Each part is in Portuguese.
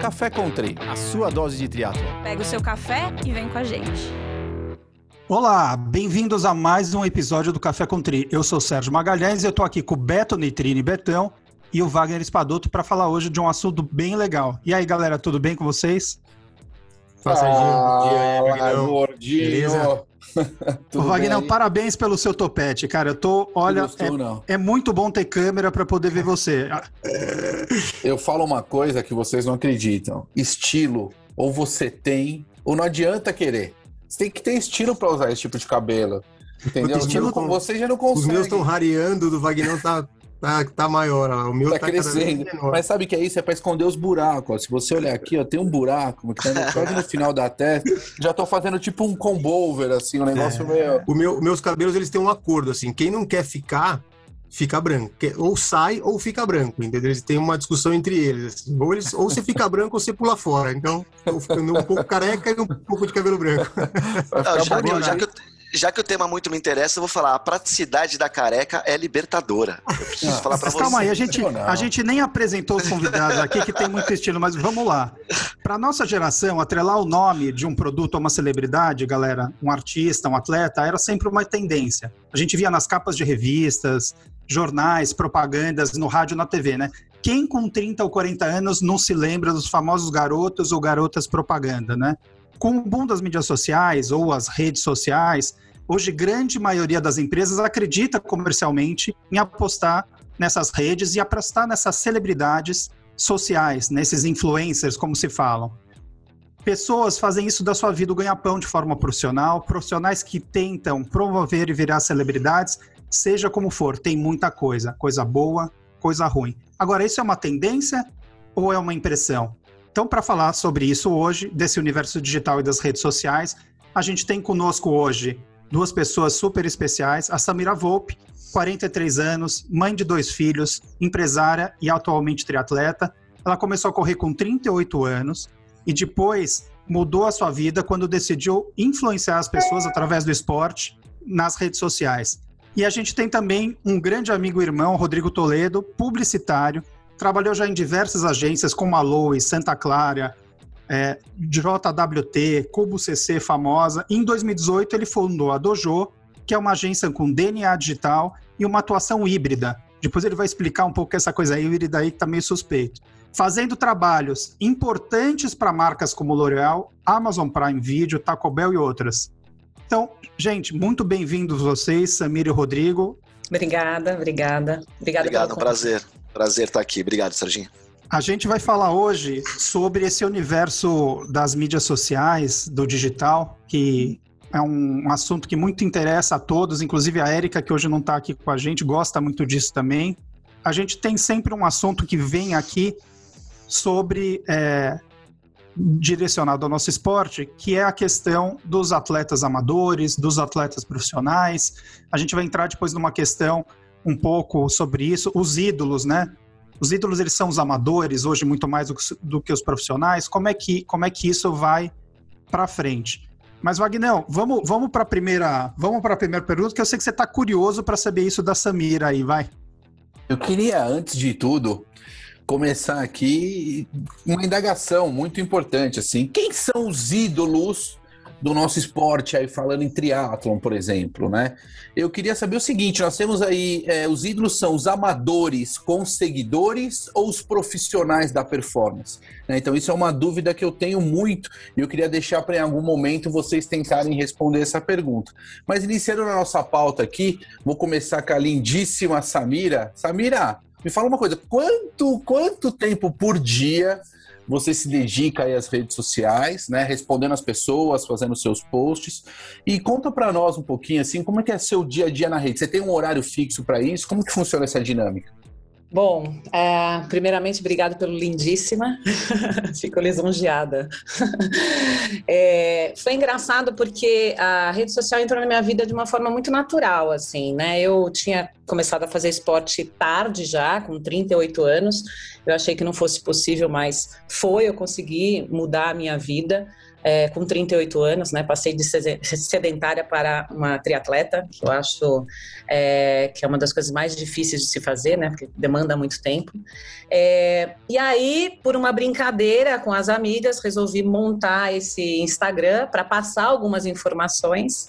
Café Country, a sua dose de triatlo. Pega o seu café e vem com a gente. Olá, bem-vindos a mais um episódio do Café Country. Eu sou Sérgio Magalhães e eu tô aqui com o Beto Nitrini Betão e o Wagner Espadoto para falar hoje de um assunto bem legal. E aí, galera, tudo bem com vocês? Fala, Serginho. Bom dia. Gordinho. Beleza? Wagner, parabéns pelo seu topete, cara. Eu tô, olha, gostou, é, é muito bom ter câmera para poder ver você. Eu falo uma coisa que vocês não acreditam. Estilo, ou você tem, ou não adianta querer. Você tem que ter estilo para usar esse tipo de cabelo. Entendeu? Estilo com- Você já não Os consegue. meus estão rareando, do Vagnão tá, tá, tá maior. Ó. O meu Tá tá, crescendo. menor. Mas sabe o que é isso? É para esconder os buracos. ó. Se você olhar aqui, ó, tem um buraco que tá no- quase no final da testa. Já tô fazendo tipo um combover, assim, um negócio meio. O meu, meus cabelos, eles têm um acordo, assim. Quem não quer ficar, fica branco. Ou sai ou fica branco, entendeu? Eles têm uma discussão entre eles. assim. Ou, eles, ou você fica branco ou você pula fora. Então, eu fico um pouco careca e um pouco de cabelo branco. Não, já, que, bonito. já, que, o- já que o tema muito me interessa, eu vou falar. A praticidade da careca é libertadora. Eu preciso Ah, falar pra Mas você. calma aí, a gente, a gente nem apresentou os convidados aqui que tem muito estilo, mas vamos lá. Para nossa geração, atrelar o nome de um produto a uma celebridade, galera, um artista, um atleta, era sempre uma tendência. A gente via nas capas de revistas, jornais, propagandas, no rádio, na TV, né? Quem com 30 ou 40 anos não se lembra dos famosos garotos ou garotas propaganda, né? Com o boom das mídias sociais ou as redes sociais, hoje grande maioria das empresas acredita comercialmente em apostar nessas redes e apostar nessas celebridades sociais, nesses influencers, como se falam. Pessoas fazem isso da sua vida ganha-pão de forma profissional, profissionais que tentam promover e virar celebridades, seja como for, tem muita coisa, coisa boa, coisa ruim. Agora, isso é uma tendência ou é uma impressão? Então, para falar sobre isso hoje, desse universo digital e das redes sociais, a gente tem conosco hoje duas pessoas super especiais, a Samira Volpe, 43 anos, mãe de dois filhos, empresária e atualmente triatleta. Ela começou a correr com 38 anos e depois mudou a sua vida quando decidiu influenciar as pessoas através do esporte nas redes sociais. E a gente tem também um grande amigo e irmão, Rodrigo Toledo, publicitário, trabalhou já em diversas agências como a Loe, Santa Clara, é, JWT, Cubo CC famosa. Em 2018 ele fundou a Dojo, que é uma agência com DNA digital e uma atuação híbrida. Depois ele vai explicar um pouco essa coisa híbrida aí que tá meio suspeito. Fazendo trabalhos importantes para marcas como L'Oréal, Amazon Prime Video, Taco Bell e outras. Então, gente, muito bem-vindos vocês, Samir e Rodrigo. Obrigada, obrigada. Obrigada Obrigado, um pelo prazer. Prazer estar aqui. Obrigado, Serginho. A gente vai falar hoje sobre esse universo das mídias sociais, do digital, que é um assunto que muito interessa a todos, inclusive a Érica, que hoje não está aqui com a gente, gosta muito disso também. A gente tem sempre um assunto que vem aqui sobre é, direcionado ao nosso esporte, que é a questão dos atletas amadores, dos atletas profissionais. A gente vai entrar depois numa questão um pouco sobre isso, os ídolos, né? Os ídolos eles são os amadores hoje muito mais do que, do que os profissionais. Como é que como é que isso vai para frente? Mas Vagnão, vamos vamos para a primeira vamos para a primeira pergunta que eu sei que você está curioso para saber isso da Samira aí, vai. Eu queria, antes de tudo, começar aqui uma indagação muito importante, assim. Quem são os ídolos do nosso esporte aí, falando em triatlon, por exemplo, né? Eu queria saber o seguinte, nós temos aí, é, os ídolos são os amadores com seguidores ou os profissionais da performance? né? Então isso é uma dúvida que eu tenho muito e eu queria deixar para em algum momento vocês tentarem responder essa pergunta. Mas iniciando na nossa pauta aqui, vou começar com a lindíssima Samira. Samira, me fala uma coisa, quanto, quanto tempo por dia você se dedica aí às redes sociais, né, respondendo as pessoas, fazendo seus posts, e conta para nós um pouquinho assim, como é que é seu dia a dia na rede? Você tem um horário fixo para isso? Como que funciona essa dinâmica? Bom, é, primeiramente, obrigado pelo lindíssima. Fico lisonjeada. É, foi engraçado porque a rede social entrou na minha vida de uma forma muito natural, assim, né? Eu tinha começado a fazer esporte tarde já, com 38 anos. Eu achei que não fosse possível, mas foi, eu consegui mudar a minha vida é, com 38 anos, né? Passei de sedentária para uma triatleta, que eu acho é, que é uma das coisas mais difíceis de se fazer, né? Porque demanda muito tempo. É, e aí, por uma brincadeira com as amigas, resolvi montar esse Instagram para passar algumas informações.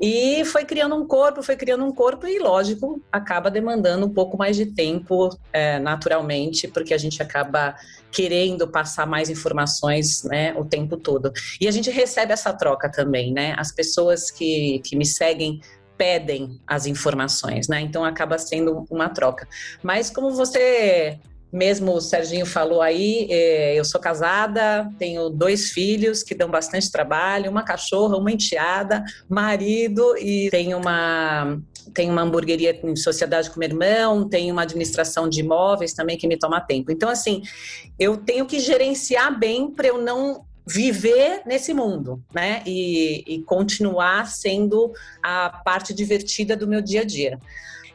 E foi criando um corpo, foi criando um corpo, e lógico, acaba demandando um pouco mais de tempo, é, naturalmente, porque a gente acaba querendo passar mais informações né, o tempo todo. E a gente recebe essa troca também, né? As pessoas que, que me seguem pedem as informações, né? Então acaba sendo uma troca. Mas como você mesmo o Serginho falou aí, é, eu sou casada, tenho dois filhos que dão bastante trabalho, uma cachorra, uma enteada, marido e tenho uma tenho uma hamburgueria em sociedade com meu irmão, tenho uma administração de imóveis também que me toma tempo. Então, assim, eu tenho que gerenciar bem para eu não viver nesse mundo, né? E, e continuar sendo a parte divertida do meu dia a dia.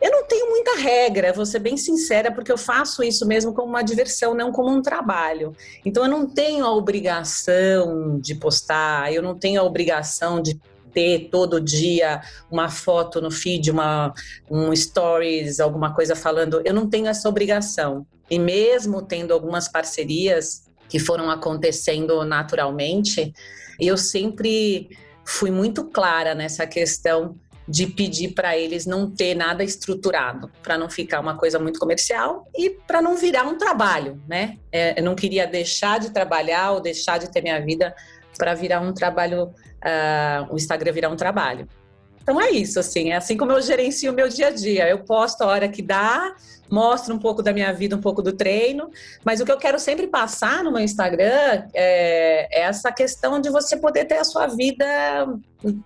Eu não tenho muita regra, vou ser bem sincera, porque eu faço isso mesmo como uma diversão, não como um trabalho. Então eu não tenho a obrigação de postar, eu não tenho a obrigação de ter todo dia uma foto no feed, uma, um stories, alguma coisa falando. Eu não tenho essa obrigação. E mesmo tendo algumas parcerias que foram acontecendo naturalmente, eu sempre fui muito clara nessa questão de pedir para eles não ter nada estruturado, para não ficar uma coisa muito comercial e para não virar um trabalho, né? É, eu não queria deixar de trabalhar ou deixar de ter minha vida para virar um trabalho, uh, o Instagram virar um trabalho. Então é isso, assim, é assim como eu gerencio o meu dia a dia. Eu posto a hora que dá, mostro um pouco da minha vida, um pouco do treino, mas o que eu quero sempre passar no meu Instagram é, é essa questão de você poder ter a sua vida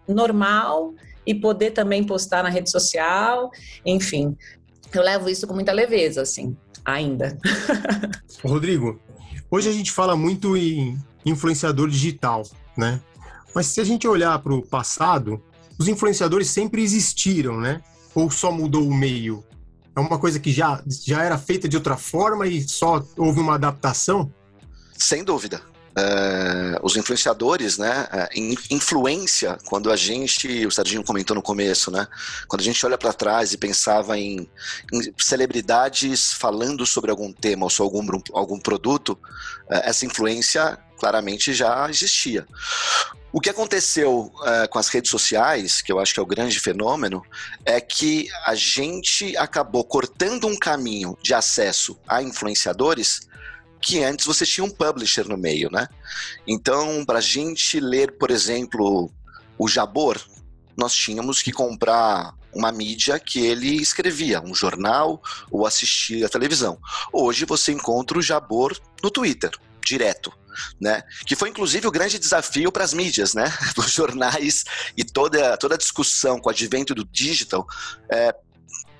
normal e poder também postar na rede social, enfim. Eu levo isso com muita leveza, assim, ainda. Rodrigo, hoje a gente fala muito em influenciador digital, né? Mas se a gente olhar para o passado, os influenciadores sempre existiram, né? Ou só mudou o meio? É uma coisa que já, já era feita de outra forma e só houve uma adaptação? Sem dúvida. Uh, os influenciadores, né? Uh, influência, quando a gente, o Serginho comentou no começo, né? Quando a gente olha para trás e pensava em, em, celebridades falando sobre algum tema ou sobre algum, algum produto, uh, essa influência claramente já existia. O que aconteceu com as redes sociais, que eu acho que é o grande fenômeno, é que a gente acabou cortando um caminho de acesso a influenciadores que antes você tinha um publisher no meio, né? Então, para a gente ler, por exemplo, o Jabor, nós tínhamos que comprar uma mídia que ele escrevia, um jornal ou assistir a televisão. Hoje você encontra o Jabor no Twitter, direto. Né? Que foi inclusive o grande desafio para as mídias, né? Os jornais e toda, toda a discussão com o advento do digital é,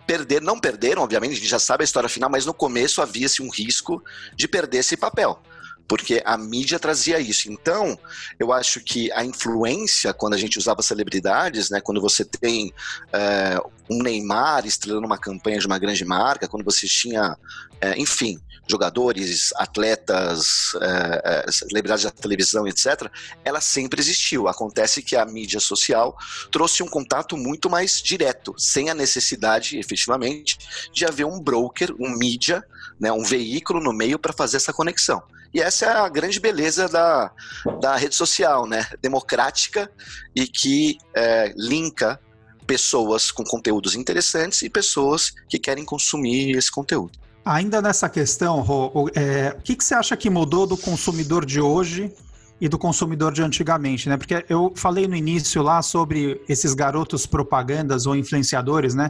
perder, não perderam, obviamente, a gente já sabe a história final, mas no começo havia-se um risco de perder esse papel porque a mídia trazia isso. Então, eu acho que a influência, quando a gente usava celebridades, né, quando você tem é, um Neymar estrelando uma campanha de uma grande marca, quando você tinha, é, enfim, jogadores, atletas, é, é, celebridades da televisão, etc., ela sempre existiu. Acontece que a mídia social trouxe um contato muito mais direto, sem a necessidade, efetivamente, de haver um broker, um mídia, né, um veículo no meio para fazer essa conexão. E essa é a grande beleza da, da rede social, né? Democrática e que é, linka pessoas com conteúdos interessantes e pessoas que querem consumir esse conteúdo. Ainda nessa questão, é, o que, que você acha que mudou do consumidor de hoje e do consumidor de antigamente, né? Porque eu falei no início lá sobre esses garotos propagandas ou influenciadores, né?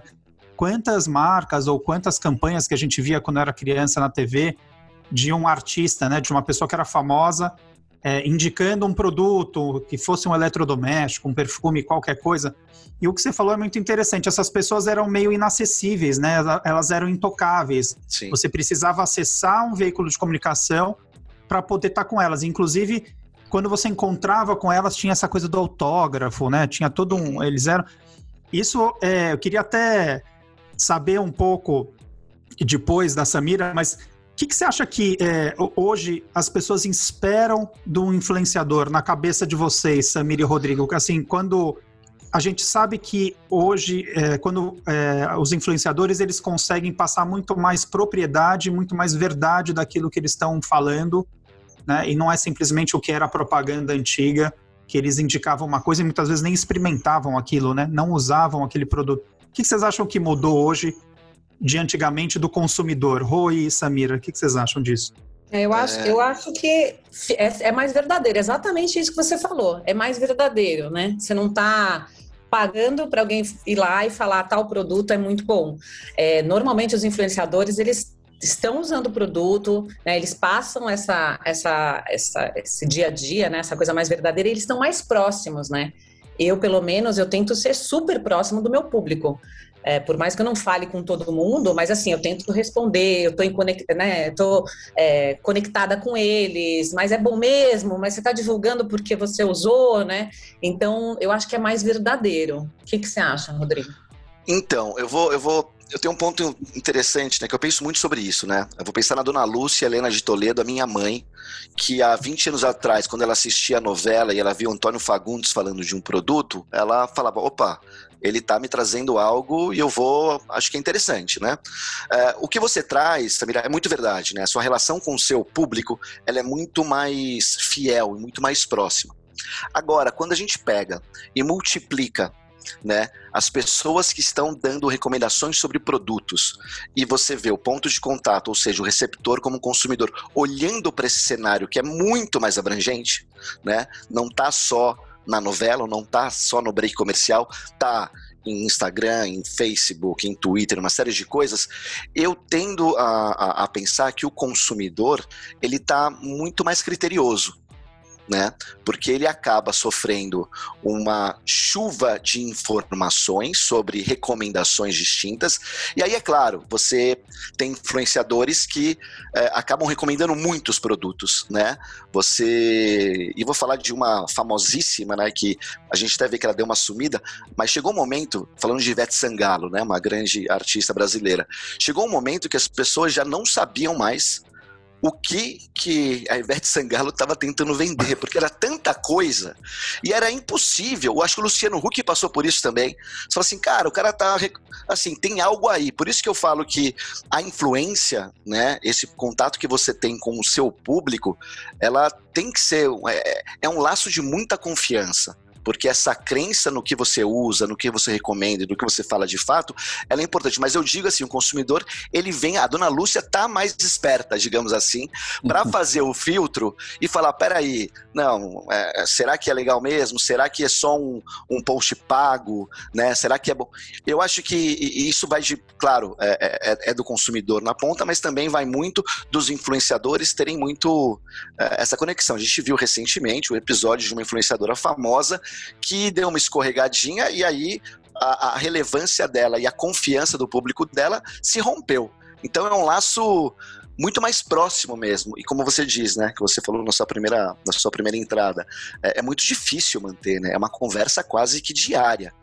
Quantas marcas ou quantas campanhas que a gente via quando era criança na TV de um artista, né? De uma pessoa que era famosa é, indicando um produto que fosse um eletrodoméstico, um perfume, qualquer coisa. E o que você falou é muito interessante. Essas pessoas eram meio inacessíveis, né? Elas eram intocáveis. Sim. Você precisava acessar um veículo de comunicação para poder estar tá com elas. Inclusive, quando você encontrava com elas, tinha essa coisa do autógrafo, né? Tinha todo um. Eles eram. Isso, é, eu queria até saber um pouco depois da Samira, mas que, que, você acha que é, hoje as pessoas esperam do influenciador na cabeça de vocês, Samira e Rodrigo? Assim, quando a gente sabe que hoje, é, quando é, os influenciadores eles conseguem passar muito mais propriedade, muito mais verdade daquilo que eles estão falando, né? E não é simplesmente o que era a propaganda antiga, que eles indicavam uma coisa e muitas vezes nem experimentavam aquilo, né? Não usavam aquele produto. O que vocês acham que mudou hoje de antigamente do consumidor? Rui e Samira, o que vocês acham disso? É, eu acho, é... eu acho que é, é, mais verdadeiro, exatamente isso que você falou. É mais verdadeiro, né? Você não está pagando para alguém ir lá e falar tal produto é muito bom. É, normalmente os influenciadores eles estão usando o produto, né, eles passam essa, essa, essa, esse dia a dia, né, essa coisa mais verdadeira, e eles estão mais próximos, né? Eu, pelo menos, eu tento ser super próximo do meu público. É, por mais que eu não fale com todo mundo, mas assim, eu tento responder, eu estou né, tô, é, conectada com eles, mas é bom mesmo, mas você está divulgando porque você usou, né? Então, eu acho que é mais verdadeiro. O que, que você acha, Rodrigo? Então, eu vou, eu vou. Eu tenho um ponto interessante, né? Que eu penso muito sobre isso, né? Eu vou pensar na dona Lúcia Helena de Toledo, a minha mãe, que há 20 anos atrás, quando ela assistia a novela e ela via o Antônio Fagundes falando de um produto, ela falava: opa, ele está me trazendo algo e eu vou, acho que é interessante, né? É, o que você traz, Samira, é muito verdade, né? A sua relação com o seu público, ela é muito mais fiel e muito mais próxima. Agora, quando a gente pega e multiplica né? As pessoas que estão dando recomendações sobre produtos e você vê o ponto de contato, ou seja, o receptor como consumidor, olhando para esse cenário que é muito mais abrangente, né? Não está só na novela, não tá só no break comercial, tá em Instagram, em Facebook, em Twitter, uma série de coisas, eu tendo a, a, a pensar que o consumidor ele está muito mais criterioso né? Porque ele acaba sofrendo uma chuva de informações sobre recomendações distintas. E aí, é claro, você tem influenciadores que é, acabam recomendando muitos produtos, né? Você. E vou falar de uma famosíssima, né? Que a gente até vê que ela deu uma sumida, mas chegou um momento, falando de Ivete Sangalo, né? Uma grande artista brasileira. Chegou um momento que as pessoas já não sabiam mais o que que a Ivete Sangalo estava tentando vender, porque era tanta coisa e era impossível. Eu acho que o Luciano Huck passou por isso também. Você fala assim, cara, o cara tá assim, tem algo aí. Por isso que eu falo que a influência, né, esse contato que você tem com o seu público, ela tem que ser é, é um laço de muita confiança porque essa crença no que você usa, no que você recomenda, no que você fala de fato, ela é importante. Mas eu digo assim, o consumidor, ele vem, a dona Lúcia tá mais esperta, digamos assim, para fazer o filtro e falar, peraí, não, é, será que é legal mesmo? Será que é só um, um post pago? Né? Será que é bom? Eu acho que isso vai de, claro, é, é, é do consumidor na ponta, mas também vai muito dos influenciadores terem muito é, essa conexão. A gente viu recentemente o episódio de uma influenciadora famosa que deu uma escorregadinha e aí a, a relevância dela e a confiança do público dela se rompeu. Então é um laço muito mais próximo mesmo. E como você diz, né, que você falou na sua primeira, na sua primeira entrada, é, é, muito difícil manter, né? É uma conversa quase que diária,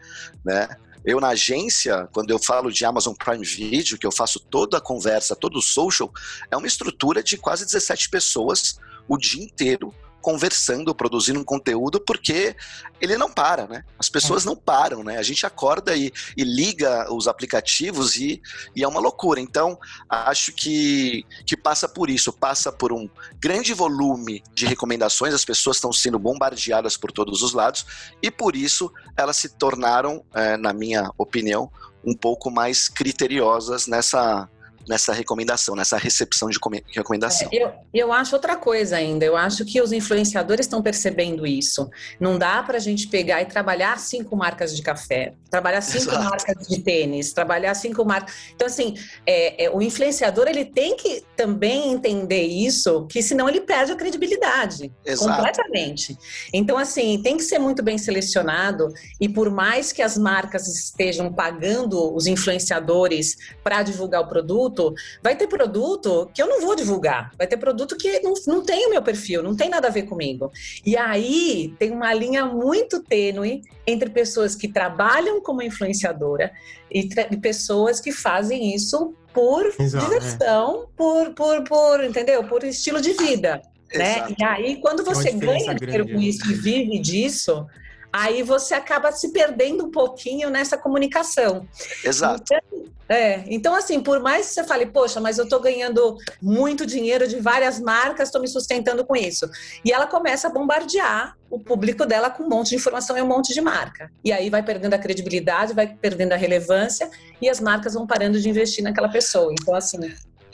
né? Eu na agência, quando eu falo de Amazon Prime Video, que eu faço toda a conversa, todo o social, é uma estrutura de quase 17 pessoas o dia inteiro conversando, produzindo um conteúdo, porque ele não para, né? As pessoas é. não param, né? A gente acorda e, e liga os aplicativos e, e, é uma loucura. Então, acho que, que passa por isso, passa por um grande volume de recomendações, as pessoas estão sendo bombardeadas por todos os lados, e por isso elas se tornaram, é, na minha opinião, um pouco mais criteriosas nessa nessa recomendação, nessa recepção de recomendação. É, eu, eu acho outra coisa ainda. Eu acho que os influenciadores estão percebendo isso. Não dá para a gente pegar e trabalhar cinco marcas de café, trabalhar cinco Exato. marcas de tênis, trabalhar cinco marcas. Então, assim, é, é, o influenciador ele tem que também entender isso, que senão ele perde a credibilidade Exato. completamente. Então, assim, tem que ser muito bem selecionado e por mais que as marcas estejam pagando os influenciadores para divulgar o produto produto, vai ter produto que eu não vou divulgar, vai ter produto que não, não tem o meu perfil, não tem nada a ver comigo. E aí tem uma linha muito tênue entre pessoas que trabalham como influenciadora e, e pessoas que fazem isso por Exato, diversão, é. por, por, por, entendeu? Por estilo de vida. Né? E aí, quando você ganha dinheiro com isso e vive disso, aí você acaba se perdendo um pouquinho nessa comunicação. Exato. Então, é, então assim, por mais que você fale, poxa, mas eu estou ganhando muito dinheiro de várias marcas, estou me sustentando com isso. E ela começa a bombardear o público dela com um monte de informação e um monte de marca. E aí vai perdendo a credibilidade, vai perdendo a relevância e as marcas vão parando de investir naquela pessoa. Então, assim,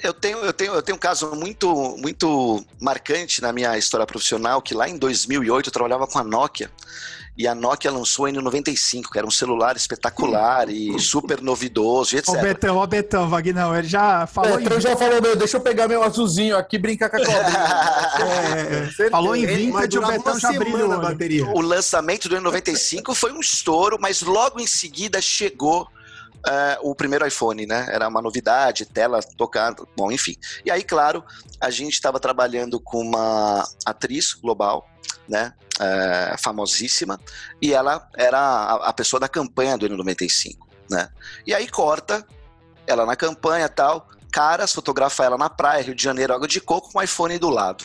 eu tenho, eu tenho, eu tenho um caso muito, muito marcante na minha história profissional, que lá em 2008 eu trabalhava com a Nokia e a Nokia lançou o N95, que era um celular espetacular e super novidoso, etc. Ô Betão, ó Betão, Vagnão, ele já falou... Betão em... já falou, deixa eu pegar meu azulzinho aqui brincar com a cobrinha. é, é. falou em vintage, o Betão já brilhou a bateria. O lançamento do N95 foi um estouro, mas logo em seguida chegou Uh, o primeiro iPhone, né? Era uma novidade, tela tocada, bom, enfim. E aí, claro, a gente estava trabalhando com uma atriz global, né? Uh, famosíssima, e ela era a, a, pessoa da campanha do N95, né? E aí corta ela na campanha tal, caras fotografa ela na praia, Rio de Janeiro, água de coco, com o iPhone do lado.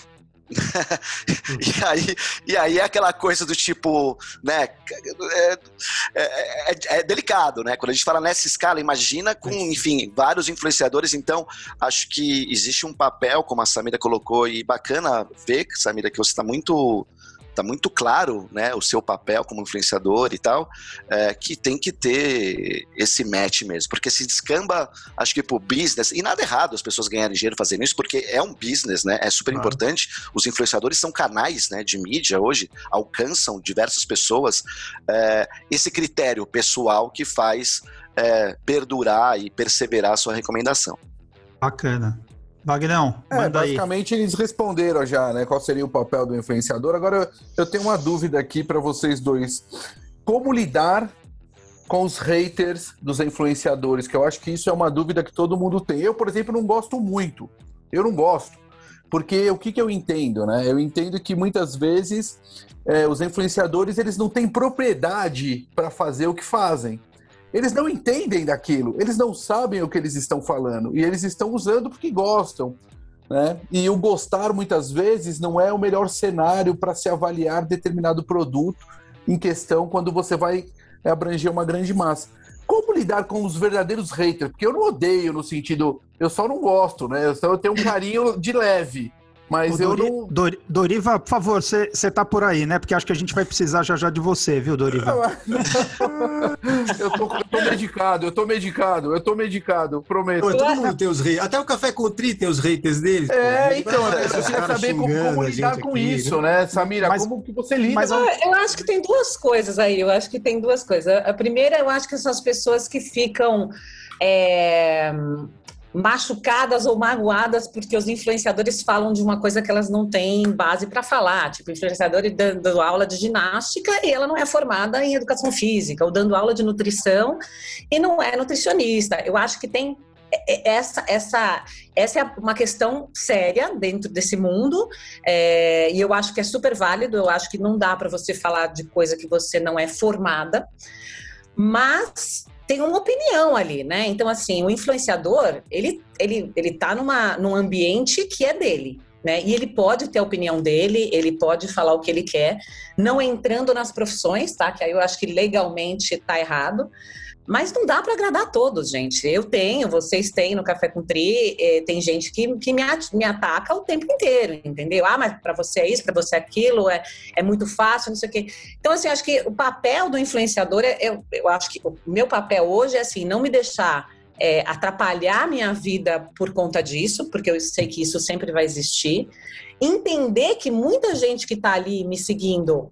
e, aí, e aí é aquela coisa do tipo, né? É, é, é, é, delicado, né? Quando a gente fala nessa escala, imagina com, enfim, vários influenciadores. Então, acho que existe um papel, como a Samira colocou, e bacana ver, Samira, que você está muito tá muito claro, né, o seu papel como influenciador e tal, é, que tem que ter esse match mesmo, porque se descamba, acho que pro business, e nada errado as pessoas ganharem dinheiro fazendo isso, porque é um business, né, é super importante, os influenciadores são canais, né, de mídia hoje, alcançam diversas pessoas, é, esse critério pessoal que faz é, perdurar e perseverar a sua recomendação. Bacana. Magnão, é, basicamente aí. eles responderam já, né? Qual seria o papel do influenciador. Agora eu tenho uma dúvida aqui para vocês dois. Como lidar com os haters dos influenciadores? Que eu acho que isso é uma dúvida que todo mundo tem. Eu, por exemplo, não gosto muito. Eu não gosto. Porque o que, que eu entendo, né? Eu entendo que muitas vezes é, os influenciadores eles não têm propriedade para fazer o que fazem. Eles não entendem daquilo, eles não sabem o que eles estão falando e eles estão usando porque gostam. Né? E o gostar muitas vezes não é o melhor cenário para se avaliar determinado produto em questão quando você vai abranger uma grande massa. Como lidar com os verdadeiros haters? Porque eu não odeio no sentido, eu só não gosto, né? Eu tenho um carinho de leve. Mas eu Dori, não. Dori, Doriva, por favor, você tá por aí, né? Porque acho que a gente vai precisar já já de você, viu, Doriva? eu, tô, eu tô medicado, eu tô medicado, eu tô medicado, prometo. Pô, todo mundo tem os haters. Até o Café com Tri tem os haters deles. É, pô. então, né? eu queria saber como, como lidar com aqui, isso, né? né, Samira? Mas, como que você lida? Mas eu, eu acho que tem duas coisas aí. Eu acho que tem duas coisas. A primeira, eu acho que são as pessoas que ficam. É machucadas ou magoadas porque os influenciadores falam de uma coisa que elas não têm base para falar, tipo influenciador dando aula de ginástica e ela não é formada em educação física, ou dando aula de nutrição e não é nutricionista. Eu acho que tem é, é, essa, essa, essa é uma questão séria dentro desse mundo é, e eu acho que é super válido. Eu acho que não dá para você falar de coisa que você não é formada, mas tem uma opinião ali, né? Então, assim, o influenciador, ele, ele, ele tá numa, num ambiente que é dele, né? E ele pode ter a opinião dele, ele pode falar o que ele quer, não entrando nas profissões, tá? Que aí eu acho que legalmente tá errado. Mas não dá para agradar a todos, gente. Eu tenho, vocês têm no Café com Tri, eh, tem gente que, que me, me ataca o tempo inteiro, entendeu? Ah, mas para você é isso, para você é aquilo, é, é muito fácil, não sei o quê. Então, assim, acho que o papel do influenciador, é, eu, eu acho que o meu papel hoje é assim, não me deixar é, atrapalhar minha vida por conta disso, porque eu sei que isso sempre vai existir. Entender que muita gente que está ali me seguindo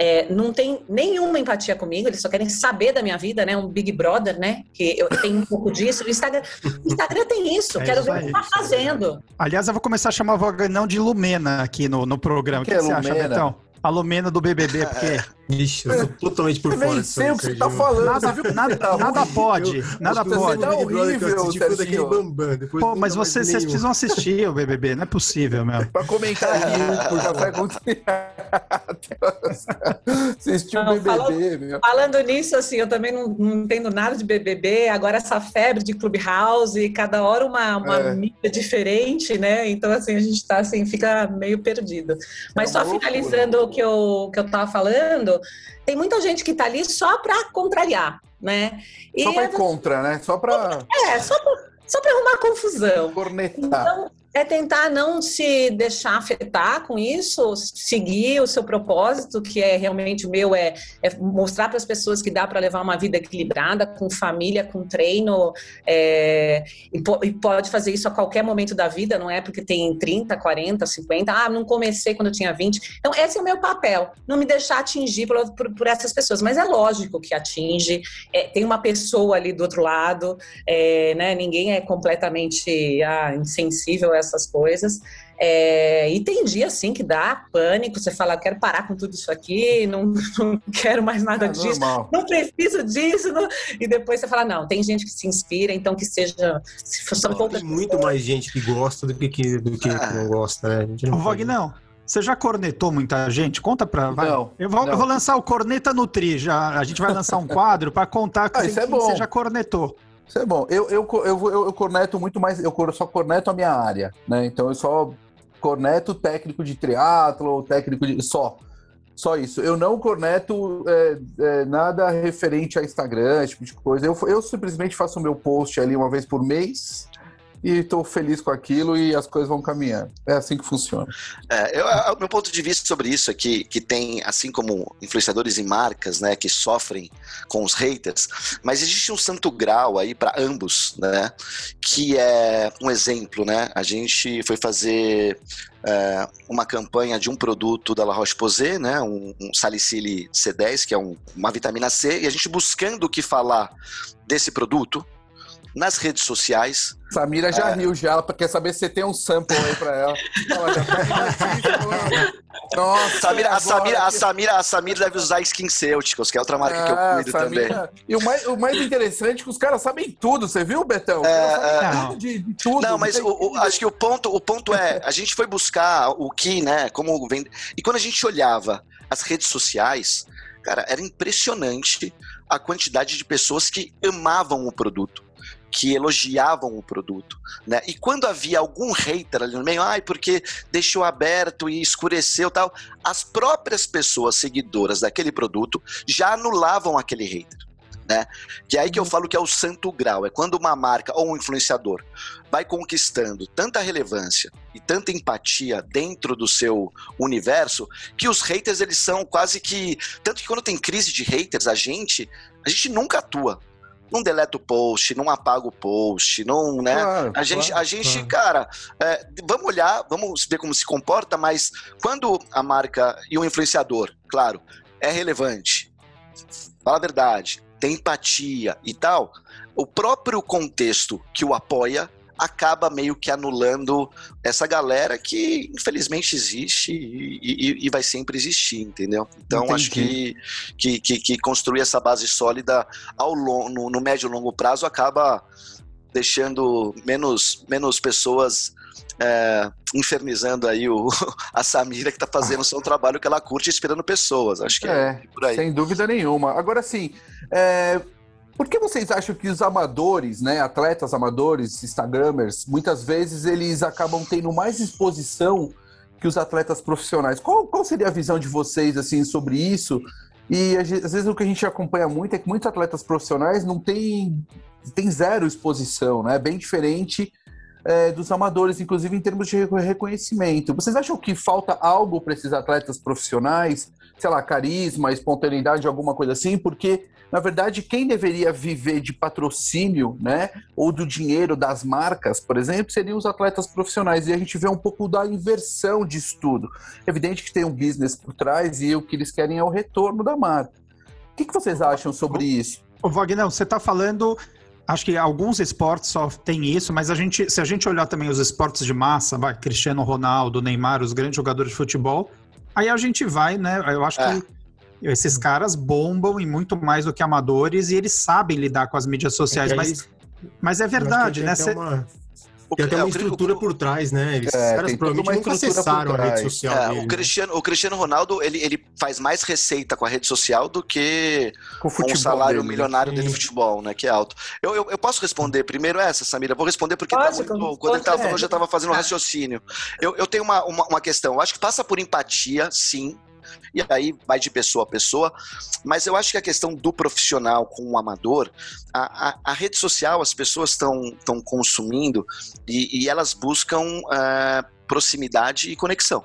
é, não tem nenhuma empatia comigo, eles só querem saber da minha vida, né? Um Big Brother, né? Que eu tenho um pouco disso. O Instagram, o Instagram tem isso, é quero isso ver o que tá fazendo. Aliás, eu vou começar a chamar a Vagnão de Lumena aqui no, no programa. O que, que, que você Lumena? acha, Betão? Palomena do BBB, porque Vixe, eu tô totalmente por Eu fora nem sei aí, o que você tá falando. nada, viu? nada, Tá nada pode, nada Acho que o pode. Eu horrível, daquele Serginho. Bambam. Pô, mas vocês, vocês precisam assistir o BBB, não é possível, meu. Pra comentar aqui, por café com Assistiu o Não, BBB, fala- meu. Falando nisso, assim, eu também não, não entendo nada de BBB. Agora essa febre de Clubhouse, cada hora uma, uma É. mídia diferente, né? Então, assim, a gente tá, assim, fica meio perdido. Mas É só loucura. finalizando o que eu, que eu tava falando, tem muita gente que tá ali só para contrariar, né? E Só é, ir contra, né? Só pra é, só pra, só pra arrumar confusão. cornetar. Então, é tentar não se deixar afetar com isso, seguir o seu propósito, que é realmente o meu, é, é mostrar para as pessoas que dá para levar uma vida equilibrada, com família, com treino, é, e, e pode fazer isso a qualquer momento da vida, não é porque tem 30, 40, 50, ah, não comecei quando eu tinha 20. Então, esse é o meu papel, não me deixar atingir por, por, por essas pessoas, mas é lógico que atinge, é, tem uma pessoa ali do outro lado, é, né, ninguém é completamente ah, insensível essas coisas. É, e tem dia assim que dá pânico, você fala, quero parar com tudo isso aqui, não, não quero mais nada É disso, normal. não preciso disso. não- E depois você fala, não, tem gente que se inspira, então que seja. Se for poucas Tem muito mais gente que gosta do que, que- do que, Ah. que não gosta, né? A gente não Vagnão, você já cornetou muita gente? Conta pra. Vai. Não, eu, vou, não. eu vou lançar o Corneta Nutri. Já, a gente vai lançar um quadro pra contar Ah, isso é bom. você já cornetou. Isso é bom. Eu, eu, eu, eu, corneto muito mais, eu só corneto a minha área, né? Então eu só corneto técnico de triatlo, técnico de. Só. Só isso. Eu não corneto é, é, nada referente a Instagram, esse tipo de coisa. Eu, eu simplesmente faço o meu post ali uma vez por mês e estou feliz com aquilo e as coisas vão caminhando. É assim que funciona. É, eu, o meu ponto de vista sobre isso é que, que tem, assim como influenciadores e marcas, né, que sofrem com os haters, mas existe um santo grau aí para ambos, né, que é um exemplo, né, a gente foi fazer é, uma campanha de um produto da La Roche-Posay, né, um, um salicile C10, que é um- uma vitamina C, e a gente buscando o que falar desse produto nas redes sociais, Samira já riu já, ela quer saber se você tem um sample aí pra ela. Tá falando, Nossa, Samira, a, Samira, a, que- Samira, a Samira deve usar SkinCeuticals, que é outra marca que eu Ah, cuido Samira. também. E o mais, o mais interessante é que os caras sabem tudo, você viu, Betão? É, é. tudo de, de tudo. Não, mas o- o- acho que o ponto, o ponto é, a gente foi buscar o que, né, como vem... E quando a gente olhava as redes sociais, cara, era impressionante a quantidade de pessoas que amavam o produto, que elogiavam o produto, né? E quando havia algum hater ali no meio, ai, porque deixou aberto e escureceu tal, as próprias pessoas seguidoras daquele produto já anulavam aquele hater. Né? Que é aí que eu falo que é o santo grau. É quando uma marca ou um influenciador vai conquistando tanta relevância e tanta empatia dentro do seu universo que os haters eles são quase que tanto que quando tem crise de haters a gente a gente nunca atua não deleta o post não apaga o post não né Claro, a gente, claro. a gente, cara, é, vamos olhar, vamos ver como se comporta, mas quando a marca e o influenciador, claro, é relevante, fala a verdade, tem empatia e tal, o próprio contexto que o apoia acaba meio que anulando essa galera que infelizmente existe e, e- e vai sempre existir, entendeu? Então acho que, que, que, que construir essa base sólida ao long, no, no médio e longo prazo acaba deixando menos, menos pessoas é, infernizando aí o, a Samira que está fazendo seu trabalho que ela curte esperando pessoas. Acho que é, É, por aí. sem dúvida nenhuma. Agora sim, é, por que vocês acham que os amadores, né, atletas amadores, instagramers, muitas vezes eles acabam tendo mais exposição que os atletas profissionais? Qual, qual seria a visão de vocês assim sobre isso? E às vezes o que a gente acompanha muito é que muitos atletas profissionais não têm tem zero exposição, né? Bem diferente é, dos amadores, inclusive em termos de reco- reconhecimento. Vocês acham que falta algo para esses atletas profissionais? Sei lá, carisma, espontaneidade, alguma coisa assim? Porque, na verdade, quem deveria viver de patrocínio, né? Ou do dinheiro das marcas, por exemplo, seriam os atletas profissionais. E a gente vê um pouco da inversão disso tudo. Evidente que tem um business por trás e o que eles querem é o retorno da marca. O que, que vocês acham sobre isso? Ô, Wagner, você está falando. Acho que alguns esportes só tem isso, mas a gente, se a gente olhar também os esportes de massa, vai, Cristiano Ronaldo, Neymar, os grandes jogadores de futebol, Aí a gente vai, né? Eu acho É. que esses caras bombam e muito mais do que amadores e eles sabem lidar com as mídias sociais, É mas, mas é verdade, né? uma, tem até é, uma estrutura por trás, né? Eles, É, os caras provavelmente uma nunca acessaram a rede social é, dele. o né? Cristiano, o Cristiano Ronaldo, ele, ele faz mais receita com a rede social do que Com o com o salário dele, né? milionário dele no futebol, né? Que é alto. Eu, eu, eu posso responder primeiro essa, Samira? Vou responder porque Pode, tá muito, quando ele tava pode, falando, eu é. já estava fazendo um raciocínio. Eu, eu tenho uma, uma, uma questão. Eu acho que passa por empatia, sim. E aí vai de pessoa a pessoa. Mas eu acho que a questão do profissional com o amador, a, a, a rede social, as pessoas estão consumindo e, e elas buscam eh, proximidade e conexão.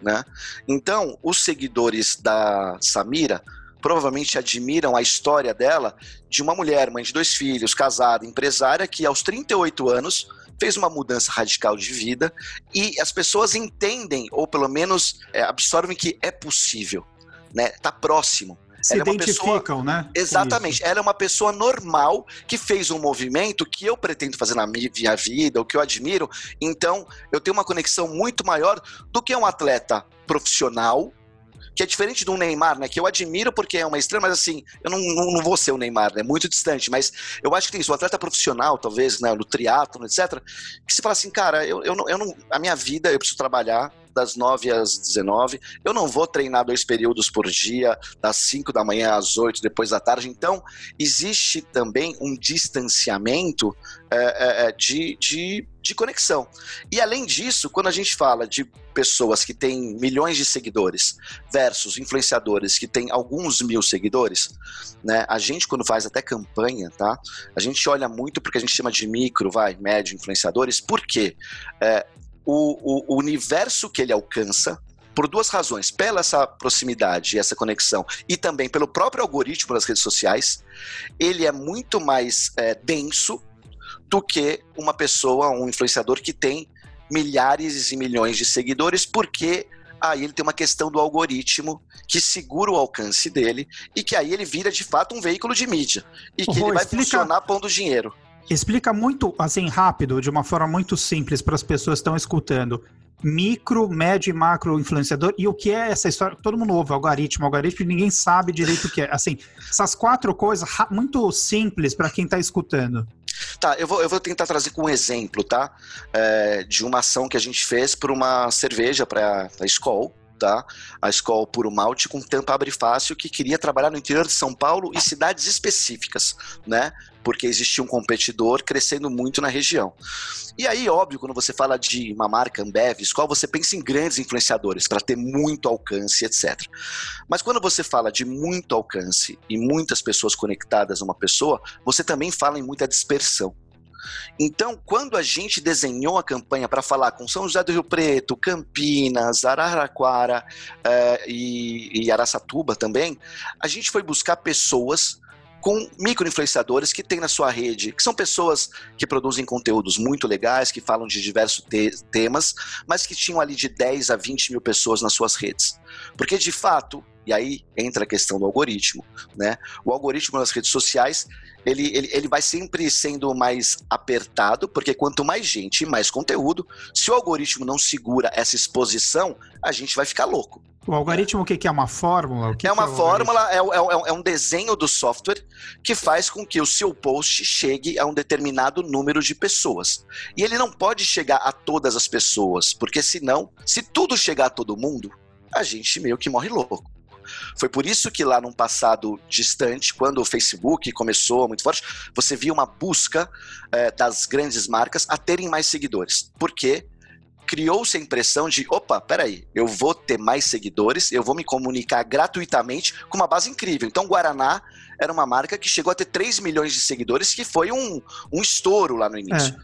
Né? Então, os seguidores da Samira provavelmente admiram a história dela de uma mulher, mãe de dois filhos, casada, empresária, que aos 38 anos fez uma mudança radical de vida e as pessoas entendem, ou pelo menos é, absorvem que é possível, né? Tá próximo. se ela é identificam, né? com Exatamente. Ela é uma pessoa normal que fez um movimento que eu pretendo fazer na mi- minha vida, o que eu admiro. Então, eu tenho uma conexão muito maior do que um atleta profissional, que é diferente do Neymar, né? Que eu admiro porque é uma estrela, mas assim, eu não, não, não vou ser o Neymar, né? Muito distante. Mas eu acho que tem isso. O atleta profissional, talvez, né? No triatlo, etc. Que se fala assim, cara, eu, eu, não, eu não. A minha vida, eu preciso trabalhar das 9 às 19. Eu não vou treinar dois períodos por dia, das 5 da manhã às 8, depois da tarde. Então, existe também um distanciamento é, é, é, de, de, de conexão. E além disso, quando a gente fala de pessoas que têm milhões de seguidores versus influenciadores que têm alguns mil seguidores, né? A gente, quando faz até campanha, tá? A gente olha muito porque a gente chama de micro, vai, médio influenciadores, por quê? É, o, o, universo que ele alcança, por duas razões. Pela essa proximidade essa conexão, e também pelo próprio algoritmo das redes sociais, ele é muito mais é, denso do que uma pessoa, um influenciador que tem milhares e milhões de seguidores, porque aí ele tem uma questão do algoritmo que segura o alcance dele e que aí ele vira de fato um veículo de mídia e que Rô, ele vai explica- funcionar pondo dinheiro. Explica muito, assim, rápido, de uma forma muito simples para as pessoas que estão escutando. Micro, médio e macro influenciador. E o que é essa história? Todo mundo ouve algoritmo, algoritmo, e ninguém sabe direito o que é. Assim, essas quatro coisas muito simples para quem está escutando. Tá, eu vou, eu vou tentar trazer com um exemplo, tá? É, de uma ação que a gente fez por uma cerveja para a Skol, tá? A Skol Puro Malte com tampa abre fácil que queria trabalhar no interior de São Paulo e cidades específicas, né? Porque existia um competidor crescendo muito na região. E aí, óbvio, quando você fala de uma marca Ambev, Skol, você pensa em grandes influenciadores para ter muito alcance, etc. Mas quando você fala de muito alcance e muitas pessoas conectadas a uma pessoa, você também fala em muita dispersão. Então, quando a gente desenhou a campanha para falar com São José do Rio Preto, Campinas, Araraquara eh, e, e Araçatuba também, a gente foi buscar pessoas com microinfluenciadores que tem na sua rede, que são pessoas que produzem conteúdos muito legais, que falam de diversos te- temas, mas que tinham ali de 10 a 20 mil pessoas nas suas redes. Porque, de fato, e aí entra a questão do algoritmo, né? O algoritmo nas redes sociais, ele, ele, ele vai sempre sendo mais apertado, porque quanto mais gente e mais conteúdo, se o algoritmo não segura essa exposição, a gente vai ficar louco. O algoritmo, o que, que é? Uma fórmula? O que é que uma o algoritmo? fórmula, é, é- é um desenho do software que faz com que o seu post chegue a um determinado número de pessoas. E ele não pode chegar a todas as pessoas, porque senão, se tudo chegar a todo mundo, a gente meio que morre louco. Foi por isso que lá num passado distante, quando o Facebook começou muito forte, você via uma busca eh, das grandes marcas a terem mais seguidores. Porque criou-se a impressão de, opa, peraí, eu vou ter mais seguidores, eu vou me comunicar gratuitamente com uma base incrível. Então, Guaraná era uma marca que chegou a ter 3 milhões de seguidores, que foi um, um estouro lá no início.